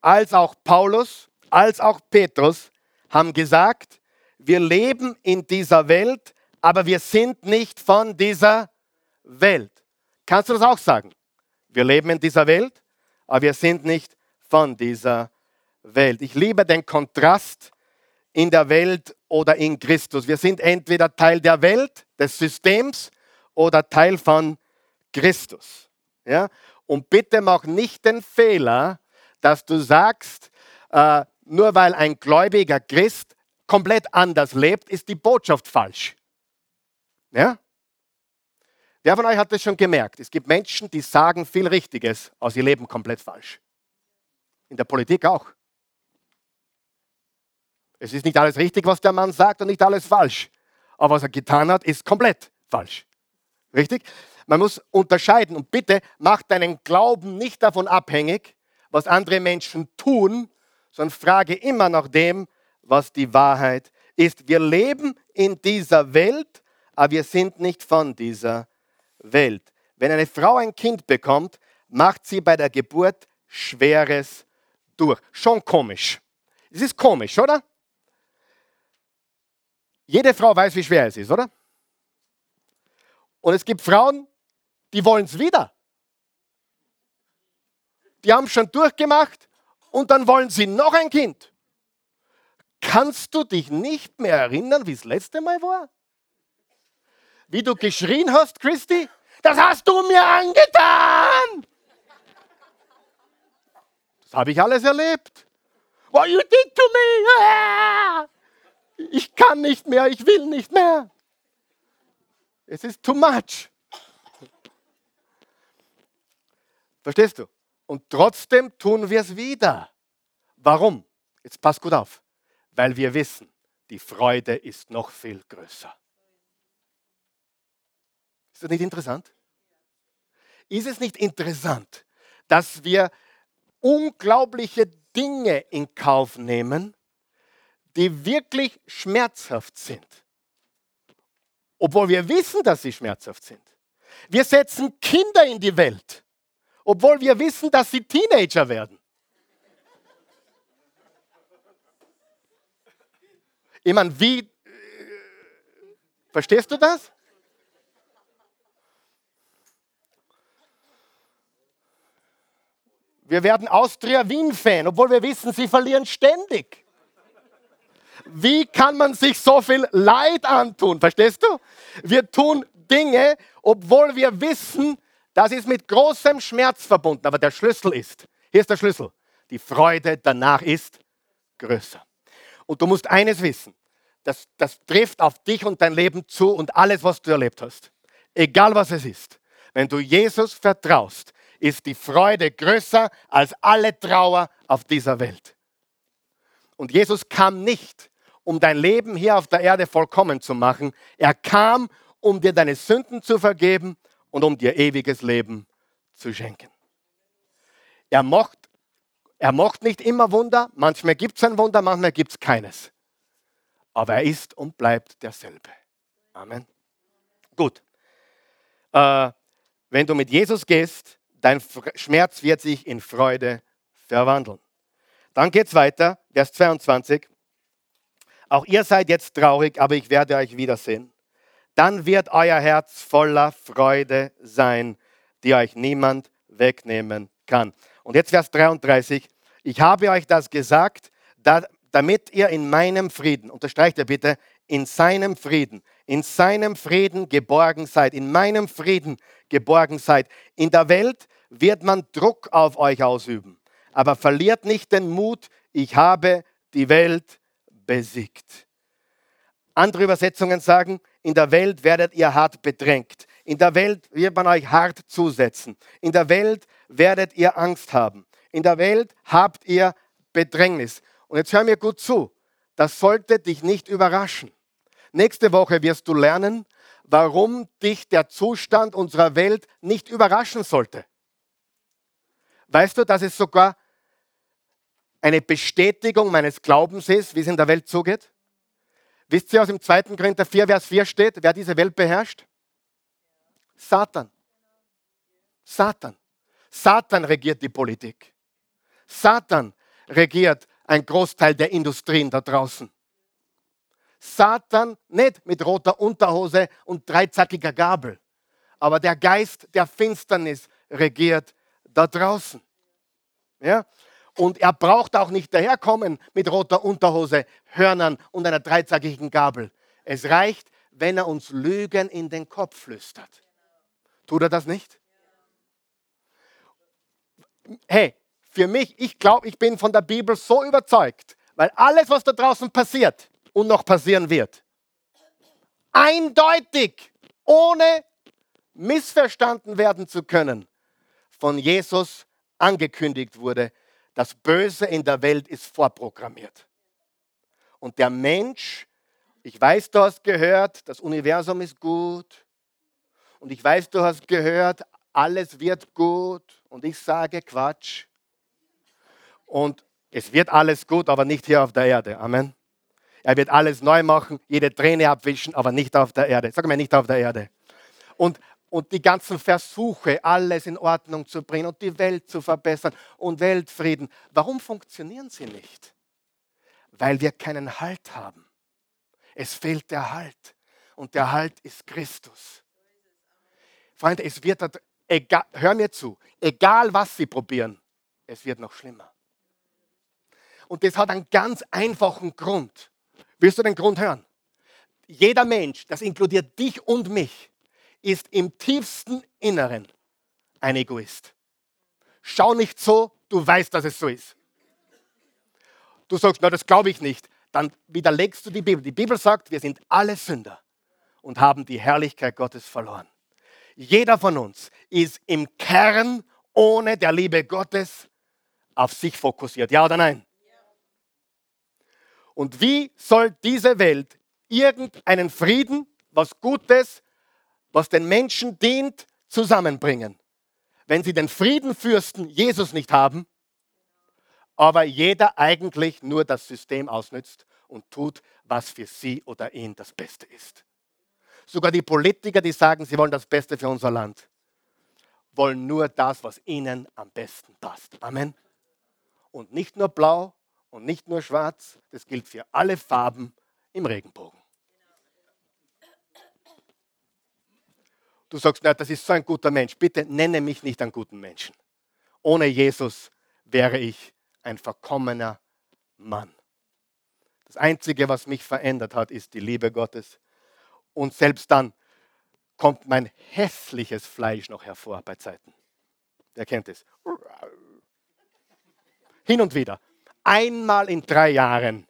S1: als auch Paulus als auch Petrus haben gesagt, wir leben in dieser Welt, aber wir sind nicht von dieser Welt. Kannst du das auch sagen? Wir leben in dieser Welt, aber wir sind nicht von dieser Welt. Ich liebe den Kontrast in der Welt oder in Christus. Wir sind entweder Teil der Welt, des Systems oder Teil von Christus. Ja? Und bitte mach nicht den Fehler, dass du sagst, äh, nur weil ein gläubiger Christ komplett anders lebt, ist die Botschaft falsch. Ja? Wer von euch hat das schon gemerkt? Es gibt Menschen, die sagen viel Richtiges, aber sie leben komplett falsch. In der Politik auch. Es ist nicht alles richtig, was der Mann sagt und nicht alles falsch. Aber was er getan hat, ist komplett falsch. Richtig? Man muss unterscheiden und bitte mach deinen Glauben nicht davon abhängig, was andere Menschen tun, sondern frage immer nach dem, was die Wahrheit ist. Wir leben in dieser Welt, aber wir sind nicht von dieser Welt. Wenn eine Frau ein Kind bekommt, macht sie bei der Geburt Schweres durch. Schon komisch. Es ist komisch, oder? Jede Frau weiß, wie schwer es ist, oder? Und es gibt Frauen, die wollen es wieder. Die haben schon durchgemacht und dann wollen sie noch ein Kind. Kannst du dich nicht mehr erinnern, wie es letzte Mal war? Wie du geschrien hast, Christi? das hast du mir angetan. Das habe ich alles erlebt. What you did to me. Ah! Ich kann nicht mehr, ich will nicht mehr. Es ist too much. Verstehst du? Und trotzdem tun wir es wieder. Warum? Jetzt pass gut auf. Weil wir wissen, die Freude ist noch viel größer. Ist das nicht interessant? Ist es nicht interessant, dass wir unglaubliche Dinge in Kauf nehmen, die wirklich schmerzhaft sind? Obwohl wir wissen, dass sie schmerzhaft sind. Wir setzen Kinder in die Welt, obwohl wir wissen, dass sie Teenager werden. Ich meine, wie, äh, verstehst du das? Wir werden Austria-Wien-Fan, obwohl wir wissen, sie verlieren ständig. Wie kann man sich so viel Leid antun? Verstehst du? Wir tun Dinge, obwohl wir wissen, das ist mit großem Schmerz verbunden. Aber der Schlüssel ist, hier ist der Schlüssel, die Freude danach ist größer. Und du musst eines wissen, das, das trifft auf dich und dein Leben zu und alles, was du erlebt hast. Egal was es ist. Wenn du Jesus vertraust, ist die Freude größer als alle Trauer auf dieser Welt. Und Jesus kam nicht, um dein Leben hier auf der Erde vollkommen zu machen. Er kam, um dir deine Sünden zu vergeben und um dir ewiges Leben zu schenken. Er macht, er macht nicht immer Wunder, manchmal gibt es ein Wunder, manchmal gibt es keines. Aber er ist und bleibt derselbe. Amen. Gut. Äh, wenn du mit Jesus gehst, dein Schmerz wird sich in Freude verwandeln. Dann geht es weiter, Vers 22. Auch ihr seid jetzt traurig, aber ich werde euch wiedersehen. Dann wird euer Herz voller Freude sein, die euch niemand wegnehmen kann. Und jetzt Vers 33. Ich habe euch das gesagt, damit ihr in meinem Frieden, unterstreicht er bitte, in seinem Frieden, in seinem Frieden geborgen seid, in meinem Frieden geborgen seid. In der Welt wird man Druck auf euch ausüben, aber verliert nicht den Mut, ich habe die Welt besiegt. Andere Übersetzungen sagen, in der Welt werdet ihr hart bedrängt. In der Welt wird man euch hart zusetzen. In der Welt werdet ihr Angst haben. In der Welt habt ihr Bedrängnis. Und jetzt hör mir gut zu. Das sollte dich nicht überraschen. Nächste Woche wirst du lernen, warum dich der Zustand unserer Welt nicht überraschen sollte. Weißt du, dass es sogar eine Bestätigung meines Glaubens ist, wie es in der Welt zugeht? Wisst ihr, was im 2. Korinther 4, Vers 4 steht, wer diese Welt beherrscht? Satan. Satan. Satan regiert die Politik. Satan regiert ein Großteil der Industrien da draußen. Satan nicht mit roter Unterhose und dreizackiger Gabel, aber der Geist der Finsternis regiert da draußen. Ja? Und er braucht auch nicht daherkommen mit roter Unterhose, Hörnern und einer dreizackigen Gabel. Es reicht, wenn er uns Lügen in den Kopf flüstert. Tut er das nicht? Hey, für mich, ich glaube, ich bin von der Bibel so überzeugt, weil alles, was da draußen passiert und noch passieren wird, eindeutig, ohne missverstanden werden zu können, von Jesus angekündigt wurde das Böse in der Welt ist vorprogrammiert. Und der Mensch, ich weiß, du hast gehört, das Universum ist gut. Und ich weiß, du hast gehört, alles wird gut. Und ich sage Quatsch. Und es wird alles gut, aber nicht hier auf der Erde. Amen. Er wird alles neu machen, jede Träne abwischen, aber nicht auf der Erde. Sag mir nicht auf der Erde. Und und die ganzen Versuche, alles in Ordnung zu bringen und die Welt zu verbessern und Weltfrieden. Warum funktionieren sie nicht? Weil wir keinen Halt haben. Es fehlt der Halt. Und der Halt ist Christus. Freunde, es wird, egal, hör mir zu, egal was sie probieren, es wird noch schlimmer. Und das hat einen ganz einfachen Grund. Willst du den Grund hören? Jeder Mensch, das inkludiert dich und mich, ist im tiefsten Inneren ein Egoist. Schau nicht so, du weißt, dass es so ist. Du sagst, na, das glaube ich nicht. Dann widerlegst du die Bibel. Die Bibel sagt, wir sind alle Sünder und haben die Herrlichkeit Gottes verloren. Jeder von uns ist im Kern ohne der Liebe Gottes auf sich fokussiert. Ja oder nein? Und wie soll diese Welt irgendeinen Frieden, was Gutes, was den Menschen dient, zusammenbringen? Wenn sie den Friedenfürsten Jesus nicht haben, aber jeder eigentlich nur das System ausnützt und tut, was für sie oder ihn das Beste ist. Sogar die Politiker, die sagen, sie wollen das Beste für unser Land, wollen nur das, was ihnen am besten passt. Amen. Und nicht nur blau und nicht nur schwarz, das gilt für alle Farben im Regenbogen. Du sagst, na, das ist so ein guter Mensch. Bitte nenne mich nicht einen guten Menschen. Ohne Jesus wäre ich ein verkommener Mann. Das Einzige, was mich verändert hat, ist die Liebe Gottes. Und selbst dann kommt mein hässliches Fleisch noch hervor bei Zeiten. Wer kennt es? Hin und wieder. Einmal in drei Jahren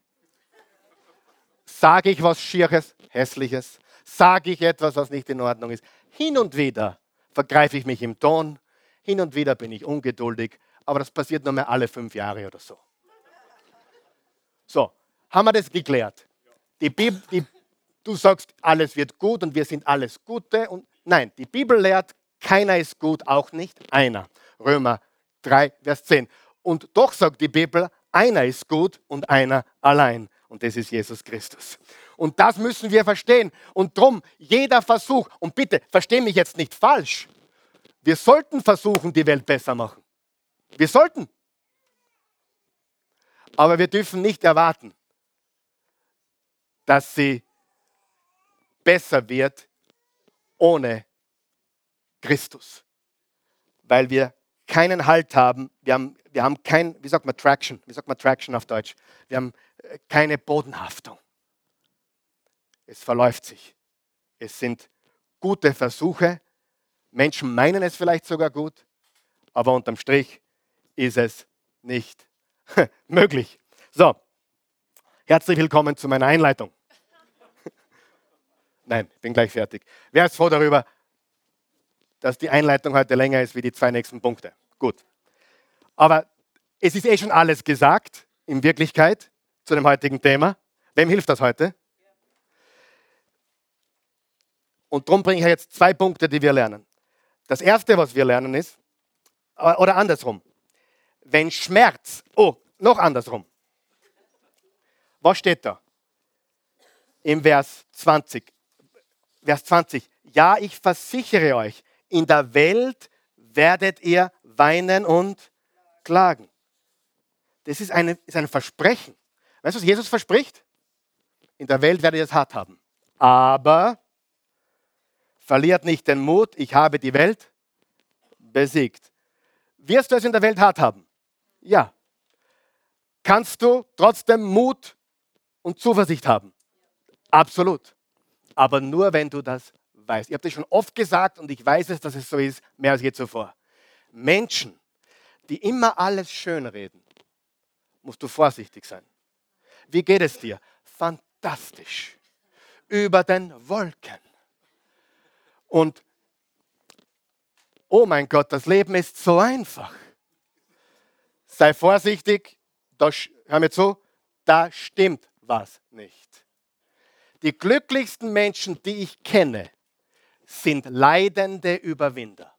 S1: sage ich was Schieres, Hässliches, sage ich etwas, was nicht in Ordnung ist. Hin und wieder vergreife ich mich im Ton, hin und wieder bin ich ungeduldig, aber das passiert nur mehr alle fünf Jahre oder so. So, haben wir das geklärt? Die Bibel, die, du sagst, alles wird gut und wir sind alles Gute. Und nein, die Bibel lehrt, keiner ist gut, auch nicht einer. Römer 3, Vers 10. Und doch sagt die Bibel, einer ist gut und einer allein. Und das ist Jesus Christus. Und das müssen wir verstehen. Und drum, jeder Versuch, und bitte, versteh mich jetzt nicht falsch, wir sollten versuchen, die Welt besser machen. Wir sollten. Aber wir dürfen nicht erwarten, dass sie besser wird ohne Christus. Weil wir keinen Halt haben. Wir haben, wir haben kein, wie sagt man Traction? Wie sagt man Traction auf Deutsch? Wir haben äh, keine Bodenhaftung. Es verläuft sich. Es sind gute Versuche. Menschen meinen es vielleicht sogar gut, aber unterm Strich ist es nicht möglich. So, herzlich willkommen zu meiner Einleitung. Nein, bin gleich fertig. Wer ist froh darüber, dass die Einleitung heute länger ist wie die zwei nächsten Punkte? Gut. Aber es ist eh schon alles gesagt, in Wirklichkeit, zu dem heutigen Thema. Wem hilft das heute? Und darum bringe ich jetzt zwei Punkte, die wir lernen. Das erste, was wir lernen, ist, oder andersrum, wenn Schmerz, oh, noch andersrum. Was steht da? Im Vers 20. Vers 20. Ja, ich versichere euch, in der Welt werdet ihr weinen und klagen. Das ist, eine, ist ein Versprechen. Weißt du, was Jesus verspricht? In der Welt werdet ihr es hart haben. Aber verliert nicht den Mut, ich habe die Welt besiegt. Wirst du es in der Welt hart haben? Ja. Kannst du trotzdem Mut und Zuversicht haben? Absolut. Aber nur, wenn du das weißt. Ich habe das schon oft gesagt und ich weiß es, dass es so ist, mehr als je zuvor. Menschen, die immer alles schönreden, musst du vorsichtig sein. Wie geht es dir? Fantastisch. Über den Wolken. Und oh mein Gott, das Leben ist so einfach sei vorsichtig, da, hör mir zu, da stimmt was nicht. Die glücklichsten Menschen, die ich kenne, sind leidende Überwinder.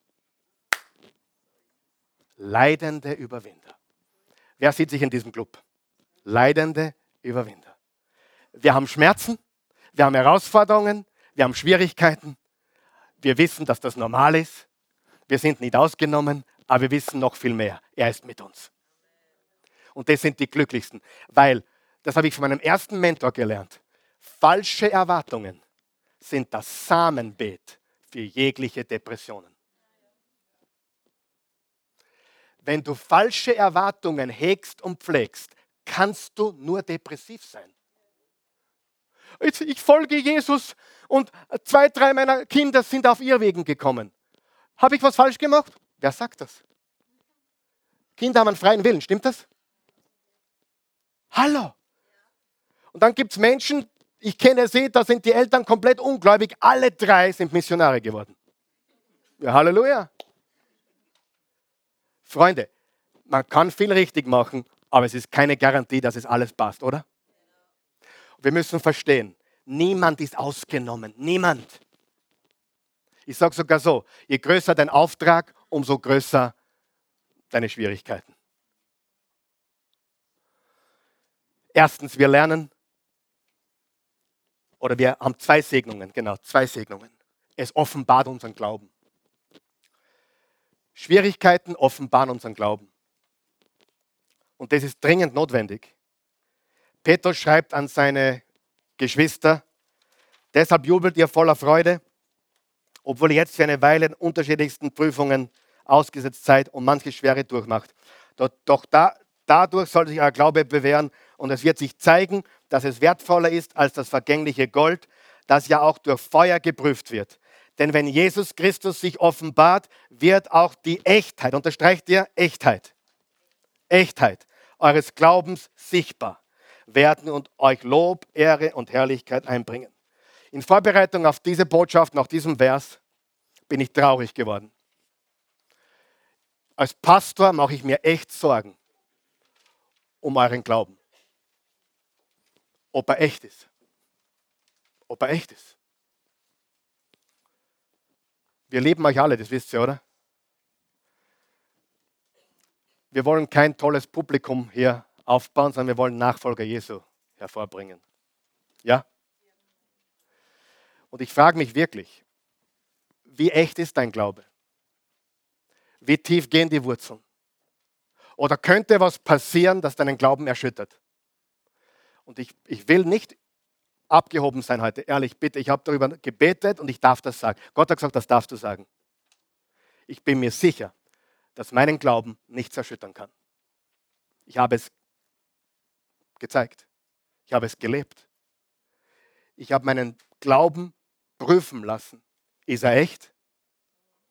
S1: Leidende Überwinder. Wer sieht sich in diesem Club? Leidende Überwinder. Wir haben Schmerzen, wir haben Herausforderungen, wir haben Schwierigkeiten. Wir wissen, dass das normal ist. Wir sind nicht ausgenommen, aber wir wissen noch viel mehr. Er ist mit uns. Und das sind die glücklichsten, weil, das habe ich von meinem ersten Mentor gelernt, falsche Erwartungen sind das Samenbeet für jegliche Depressionen. Wenn du falsche Erwartungen hegst und pflegst, kannst du nur depressiv sein. Ich folge Jesus und zwei, drei meiner Kinder sind auf ihr Wegen gekommen. Habe ich was falsch gemacht? Wer sagt das? Kinder haben einen freien Willen, stimmt das? Hallo. Und dann gibt es Menschen, ich kenne sie, da sind die Eltern komplett ungläubig, alle drei sind Missionare geworden. Ja, Halleluja. Freunde, man kann viel richtig machen, aber es ist keine Garantie, dass es alles passt, oder? Wir müssen verstehen, niemand ist ausgenommen, niemand. Ich sage sogar so, je größer dein Auftrag, umso größer deine Schwierigkeiten. Erstens, wir lernen, oder wir haben zwei Segnungen, genau, zwei Segnungen. Es offenbart unseren Glauben. Schwierigkeiten offenbaren unseren Glauben. Und das ist dringend notwendig. Petrus schreibt an seine Geschwister, deshalb jubelt ihr voller Freude, obwohl ihr jetzt für eine Weile in unterschiedlichsten Prüfungen ausgesetzt seid und manche Schwere durchmacht. Doch, doch da, dadurch soll sich euer Glaube bewähren und es wird sich zeigen, dass es wertvoller ist als das vergängliche Gold, das ja auch durch Feuer geprüft wird. Denn wenn Jesus Christus sich offenbart, wird auch die Echtheit, unterstreicht ihr Echtheit, Echtheit eures Glaubens sichtbar werden und euch Lob, Ehre und Herrlichkeit einbringen. In Vorbereitung auf diese Botschaft, nach diesem Vers, bin ich traurig geworden. Als Pastor mache ich mir echt Sorgen um euren Glauben. Ob er echt ist. Ob er echt ist. Wir lieben euch alle, das wisst ihr, oder? Wir wollen kein tolles Publikum hier aufbauen, sondern wir wollen Nachfolger Jesu hervorbringen. Ja? Und ich frage mich wirklich, wie echt ist dein Glaube? Wie tief gehen die Wurzeln? Oder könnte was passieren, das deinen Glauben erschüttert? Und ich, ich will nicht abgehoben sein heute, ehrlich, bitte. Ich habe darüber gebetet und ich darf das sagen. Gott hat gesagt, das darfst du sagen. Ich bin mir sicher, dass meinen Glauben nichts erschüttern kann. Ich habe es gezeigt. Ich habe es gelebt. Ich habe meinen Glauben prüfen lassen. Ist er echt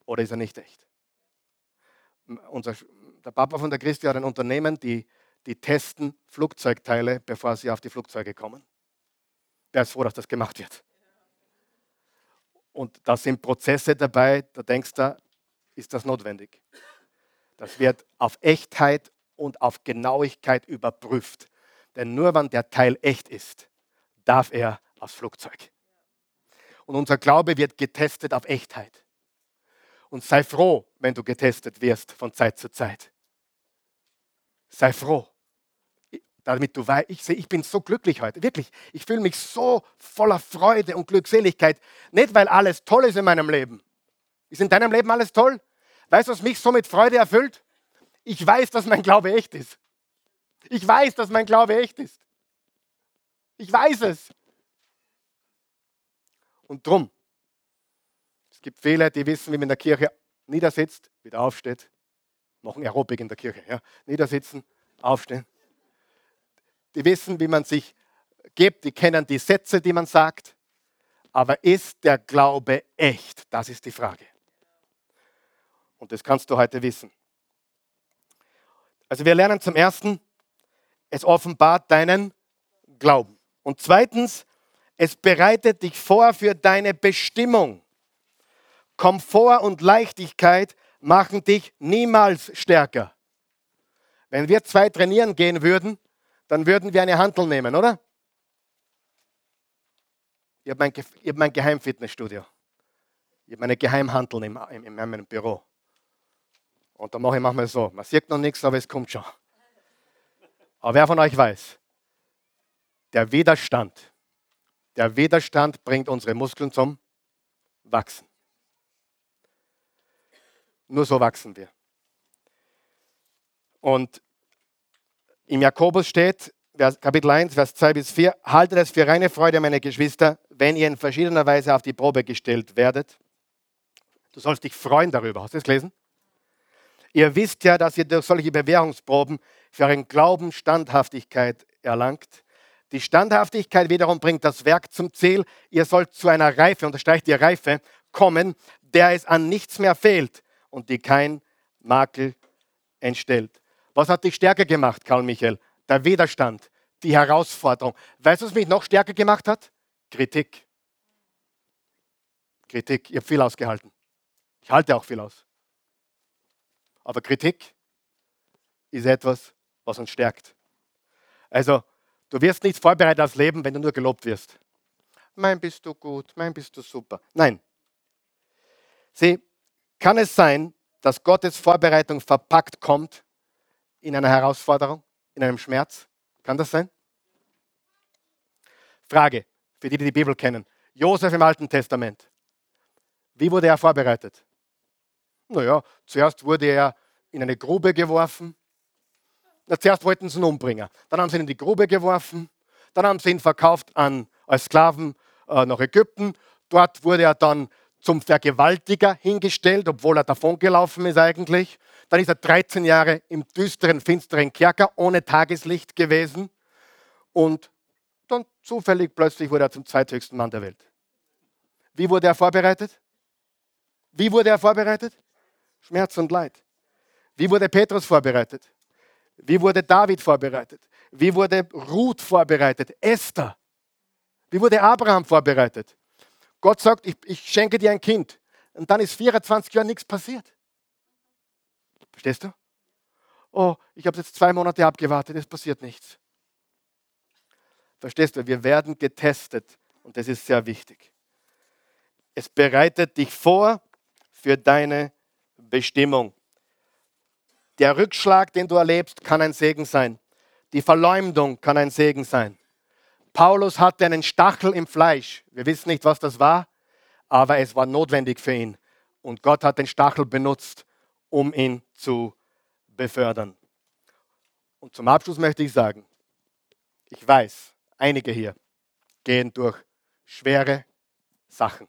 S1: oder ist er nicht echt? Unser, der Papa von der Christi hat ein Unternehmen, die, die testen Flugzeugteile, bevor sie auf die Flugzeuge kommen. Der ist froh, dass das gemacht wird. Und da sind Prozesse dabei, da denkst du, ist das notwendig. Das wird auf Echtheit und auf Genauigkeit überprüft. Denn nur wenn der Teil echt ist, darf er aufs Flugzeug. Und unser Glaube wird getestet auf Echtheit. Und sei froh, wenn du getestet wirst von Zeit zu Zeit. Sei froh. Damit du weißt, ich, ich bin so glücklich heute, wirklich. Ich fühle mich so voller Freude und Glückseligkeit. Nicht, weil alles toll ist in meinem Leben. Ist in deinem Leben alles toll? Weißt du, was mich so mit Freude erfüllt? Ich weiß, dass mein Glaube echt ist. Ich weiß, dass mein Glaube echt ist. Ich weiß es. Und drum, es gibt viele, die wissen, wie man in der Kirche niedersitzt, wieder aufsteht, machen Aerobik in der Kirche, ja? niedersitzen, aufstehen. Die wissen, wie man sich gibt, die kennen die Sätze, die man sagt. Aber ist der Glaube echt? Das ist die Frage. Und das kannst du heute wissen. Also wir lernen zum Ersten, es offenbart deinen Glauben. Und zweitens, es bereitet dich vor für deine Bestimmung. Komfort und Leichtigkeit machen dich niemals stärker. Wenn wir zwei trainieren gehen würden, dann würden wir eine Handel nehmen, oder? Ich habe mein, hab mein Geheimfitnessstudio. Ich habe meine Geheimhandel in, in, in meinem Büro. Und da mache ich manchmal so. Man sieht noch nichts, aber es kommt schon. Aber wer von euch weiß, der Widerstand, der Widerstand bringt unsere Muskeln zum Wachsen. Nur so wachsen wir. Und im Jakobus steht, Kapitel 1, Vers 2 bis 4, haltet es für reine Freude, meine Geschwister, wenn ihr in verschiedener Weise auf die Probe gestellt werdet. Du sollst dich freuen darüber. Hast du es gelesen? Ihr wisst ja, dass ihr durch solche Bewährungsproben für euren Glauben Standhaftigkeit erlangt. Die Standhaftigkeit wiederum bringt das Werk zum Ziel. Ihr sollt zu einer Reife, unterstreicht die Reife, kommen, der es an nichts mehr fehlt und die kein Makel entstellt. Was hat dich stärker gemacht, Karl Michael? Der Widerstand, die Herausforderung. Weißt du, was mich noch stärker gemacht hat? Kritik. Kritik. Ich habe viel ausgehalten. Ich halte auch viel aus. Aber Kritik ist etwas, was uns stärkt. Also, du wirst nichts vorbereitet aufs Leben, wenn du nur gelobt wirst. Mein bist du gut, mein bist du super. Nein. Sieh, kann es sein, dass Gottes Vorbereitung verpackt kommt in einer Herausforderung, in einem Schmerz? Kann das sein? Frage, für die, die die Bibel kennen. Josef im Alten Testament. Wie wurde er vorbereitet? Naja, zuerst wurde er in eine Grube geworfen. Zuerst wollten sie ihn umbringen. Dann haben sie ihn in die Grube geworfen. Dann haben sie ihn verkauft an, als Sklaven äh, nach Ägypten. Dort wurde er dann zum Vergewaltiger hingestellt, obwohl er davongelaufen ist eigentlich. Dann ist er 13 Jahre im düsteren, finsteren Kerker ohne Tageslicht gewesen. Und dann zufällig plötzlich wurde er zum zweithöchsten Mann der Welt. Wie wurde er vorbereitet? Wie wurde er vorbereitet? Schmerz und Leid. Wie wurde Petrus vorbereitet? Wie wurde David vorbereitet? Wie wurde Ruth vorbereitet? Esther. Wie wurde Abraham vorbereitet? Gott sagt, ich, ich schenke dir ein Kind. Und dann ist 24 Jahre nichts passiert. Verstehst du? Oh, ich habe jetzt zwei Monate abgewartet, es passiert nichts. Verstehst du? Wir werden getestet und das ist sehr wichtig. Es bereitet dich vor für deine Bestimmung. Der Rückschlag, den du erlebst, kann ein Segen sein. Die Verleumdung kann ein Segen sein. Paulus hatte einen Stachel im Fleisch. Wir wissen nicht, was das war, aber es war notwendig für ihn. Und Gott hat den Stachel benutzt, um ihn zu befördern. Und zum Abschluss möchte ich sagen, ich weiß, einige hier gehen durch schwere Sachen.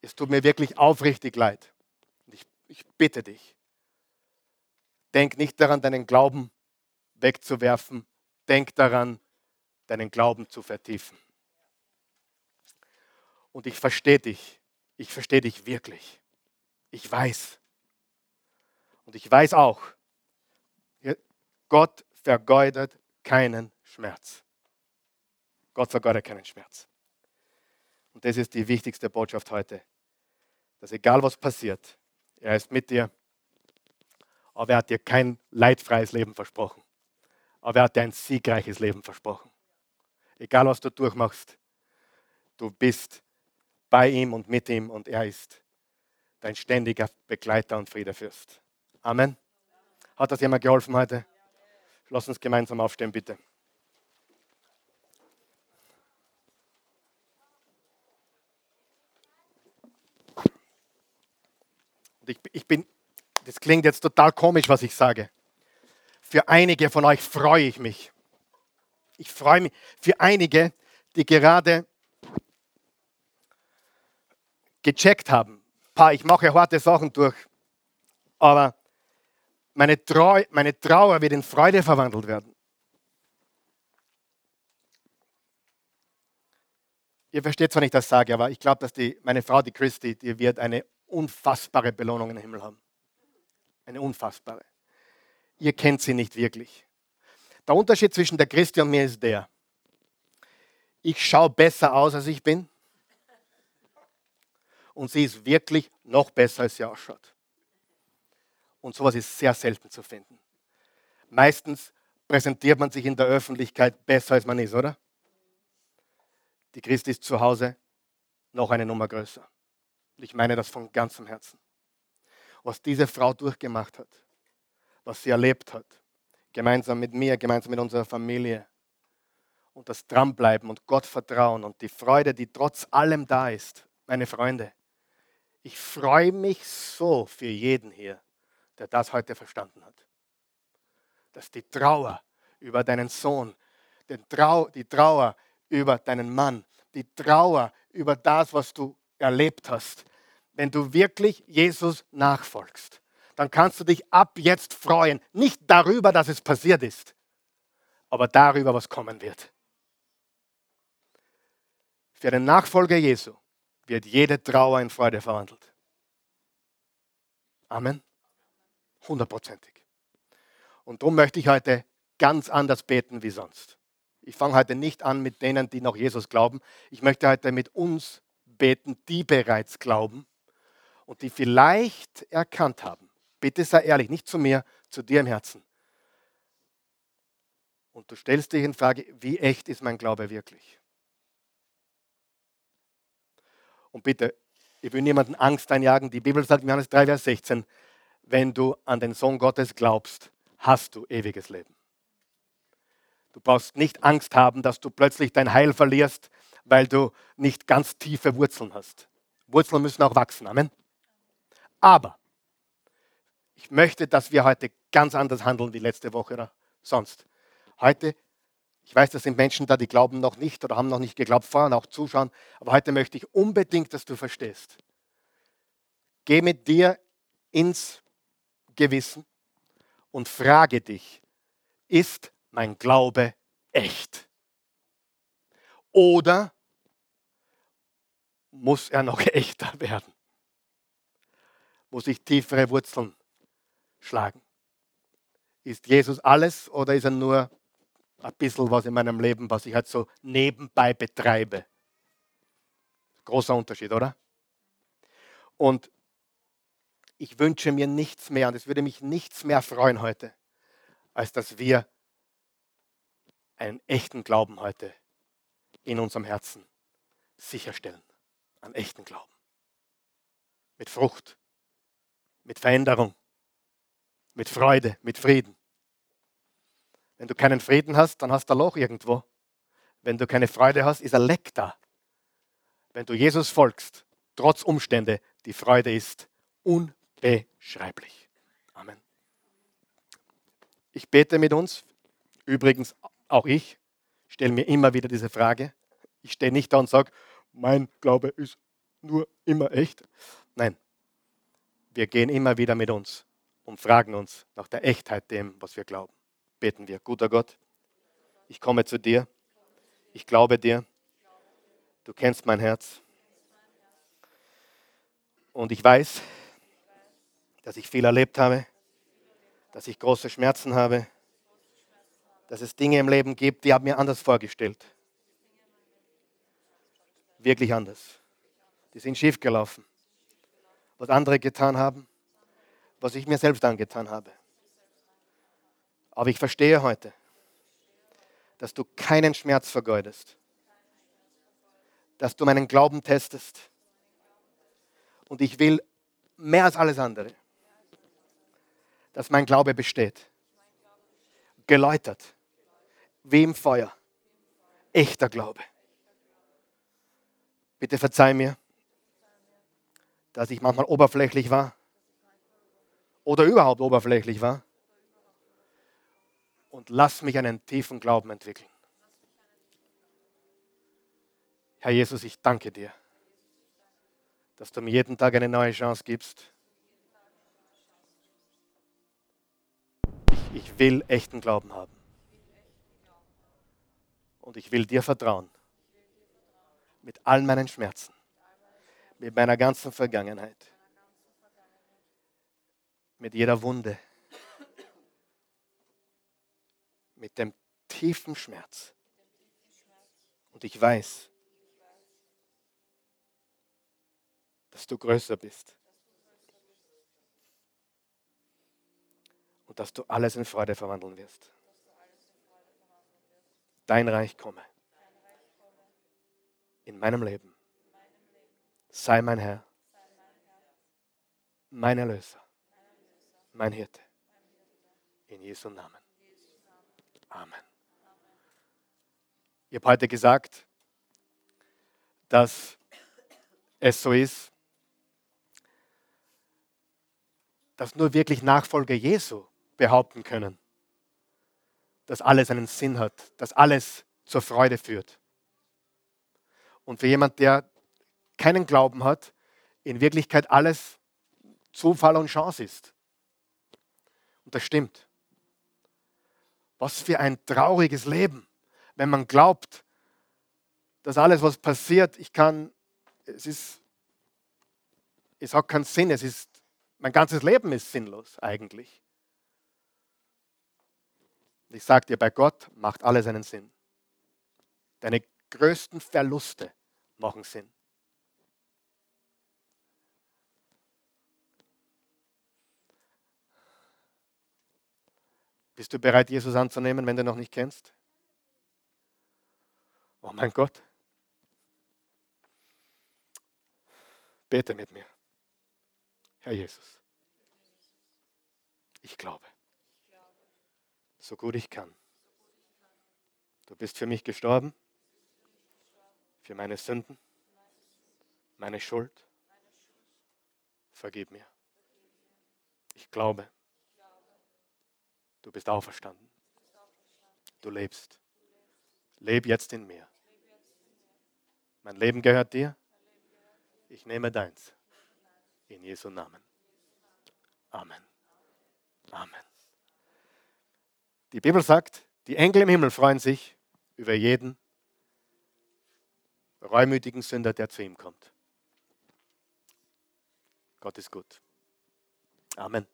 S1: Es tut mir wirklich aufrichtig leid. Ich, ich bitte dich, denk nicht daran, deinen Glauben wegzuwerfen. Denk daran, deinen Glauben zu vertiefen. Und ich verstehe dich. Ich verstehe dich wirklich. Ich weiß. Und ich weiß auch, Gott vergeudet keinen Schmerz. Gott vergeudet keinen Schmerz. Und das ist die wichtigste Botschaft heute dass egal was passiert, er ist mit dir, aber er hat dir kein leidfreies Leben versprochen. Aber er hat dir ein siegreiches Leben versprochen. Egal was du durchmachst, du bist bei ihm und mit ihm und er ist dein ständiger Begleiter und Friedefürst. Amen. Hat das jemand geholfen heute? Lass uns gemeinsam aufstehen, bitte. Und ich, ich bin, das klingt jetzt total komisch, was ich sage. Für einige von euch freue ich mich. Ich freue mich. Für einige, die gerade gecheckt haben, pa, ich mache harte Sachen durch, aber meine, Trau meine Trauer wird in Freude verwandelt werden. Ihr versteht zwar nicht, was ich sage, aber ich glaube, dass die, meine Frau, die Christi, die wird eine unfassbare Belohnung im Himmel haben. Eine unfassbare. Ihr kennt sie nicht wirklich. Der Unterschied zwischen der Christi und mir ist der, ich schaue besser aus, als ich bin. Und sie ist wirklich noch besser, als sie ausschaut. Und sowas ist sehr selten zu finden. Meistens präsentiert man sich in der Öffentlichkeit besser, als man ist, oder? Die Christi ist zu Hause noch eine Nummer größer. Und ich meine das von ganzem Herzen. Was diese Frau durchgemacht hat, was sie erlebt hat, gemeinsam mit mir, gemeinsam mit unserer Familie. Und das Dranbleiben und Gott vertrauen und die Freude, die trotz allem da ist. Meine Freunde, ich freue mich so für jeden hier, der das heute verstanden hat. Dass die Trauer über deinen Sohn, die Trauer über deinen Mann, die Trauer über das, was du erlebt hast, wenn du wirklich Jesus nachfolgst, dann kannst du dich ab jetzt freuen. Nicht darüber, dass es passiert ist, aber darüber, was kommen wird. Für den Nachfolger Jesu wird jede Trauer in Freude verwandelt. Amen. Hundertprozentig. Und darum möchte ich heute ganz anders beten wie sonst. Ich fange heute nicht an mit denen, die noch Jesus glauben. Ich möchte heute mit uns beten, die bereits glauben und die vielleicht erkannt haben. Bitte sei ehrlich, nicht zu mir, zu dir im Herzen. Und du stellst dich in Frage, wie echt ist mein Glaube wirklich? Und bitte, ich will niemanden Angst einjagen. Die Bibel sagt in Johannes 3, Vers 16, wenn du an den Sohn Gottes glaubst, hast du ewiges Leben. Du brauchst nicht Angst haben, dass du plötzlich dein Heil verlierst, weil du nicht ganz tiefe Wurzeln hast. Wurzeln müssen auch wachsen. Amen. Aber ich möchte, dass wir heute ganz anders handeln wie letzte Woche oder sonst. Heute, ich weiß, das sind Menschen da, die glauben noch nicht oder haben noch nicht geglaubt vorher auch zuschauen, aber heute möchte ich unbedingt, dass du verstehst. Geh mit dir ins Gewissen und frage dich, ist mein Glaube echt? Oder muss er noch echter werden? Muss ich tiefere Wurzeln schlagen? Ist Jesus alles oder ist er nur ein bisschen was in meinem Leben, was ich halt so nebenbei betreibe? Großer Unterschied, oder? Und ich wünsche mir nichts mehr und es würde mich nichts mehr freuen heute, als dass wir einen echten Glauben heute in unserem Herzen sicherstellen. Einen echten Glauben. Mit Frucht, mit Veränderung, mit Freude, mit Frieden. Wenn du keinen Frieden hast, dann hast du ein Loch irgendwo. Wenn du keine Freude hast, ist ein Leck da. Wenn du Jesus folgst, trotz Umstände, die Freude ist unbeschreiblich beschreiblich. Amen. Ich bete mit uns. Übrigens, auch ich stelle mir immer wieder diese Frage. Ich stehe nicht da und sage, mein Glaube ist nur immer echt. Nein, wir gehen immer wieder mit uns und fragen uns nach der Echtheit dem, was wir glauben. Beten wir, guter Gott, ich komme zu dir, ich glaube dir, du kennst mein Herz und ich weiß, dass ich viel erlebt habe, dass ich große Schmerzen habe, dass es Dinge im Leben gibt, die habe mir anders vorgestellt. Wirklich anders. Die sind schief gelaufen. Was andere getan haben, was ich mir selbst angetan habe. Aber ich verstehe heute, dass du keinen Schmerz vergeudest, dass du meinen Glauben testest. Und ich will mehr als alles andere, dass mein Glaube besteht. Geläutert, wie im Feuer. Echter Glaube. Bitte verzeih mir, dass ich manchmal oberflächlich war oder überhaupt oberflächlich war. Und lass mich einen tiefen Glauben entwickeln. Herr Jesus, ich danke dir, dass du mir jeden Tag eine neue Chance gibst Ich will echten Glauben haben. Und ich will dir vertrauen. Mit all meinen Schmerzen. Mit meiner ganzen Vergangenheit. Mit jeder Wunde. Mit dem tiefen Schmerz. Und ich weiß, dass du größer bist und dass du alles in Freude verwandeln wirst. Dein Reich komme in meinem Leben. Sei mein Herr, mein Erlöser, mein Hirte. In Jesu Namen. Amen. Ich habe heute gesagt, dass es so ist, dass nur wirklich Nachfolger Jesu behaupten können, dass alles einen Sinn hat, dass alles zur Freude führt. Und für jemand, der keinen Glauben hat, in Wirklichkeit alles Zufall und Chance ist. Und das stimmt. Was für ein trauriges Leben, wenn man glaubt, dass alles, was passiert, ich kann, es ist, es hat keinen Sinn, es ist, mein ganzes Leben ist sinnlos eigentlich. Ich sage dir, bei Gott macht alles einen Sinn. Deine größten Verluste machen Sinn. Bist du bereit, Jesus anzunehmen, wenn du noch nicht kennst? Oh mein Gott. Bete mit mir. Herr Jesus, ich glaube, so gut ich kann. Du bist für mich gestorben, für meine Sünden, meine Schuld. Vergib mir. Ich glaube, du bist auferstanden. Du lebst. Leb jetzt in mir. Mein Leben gehört dir. Ich nehme deins. In Jesu Namen. Amen. Amen. Die Bibel sagt, die Engel im Himmel freuen sich über jeden reumütigen Sünder, der zu ihm kommt. Gott ist gut. Amen.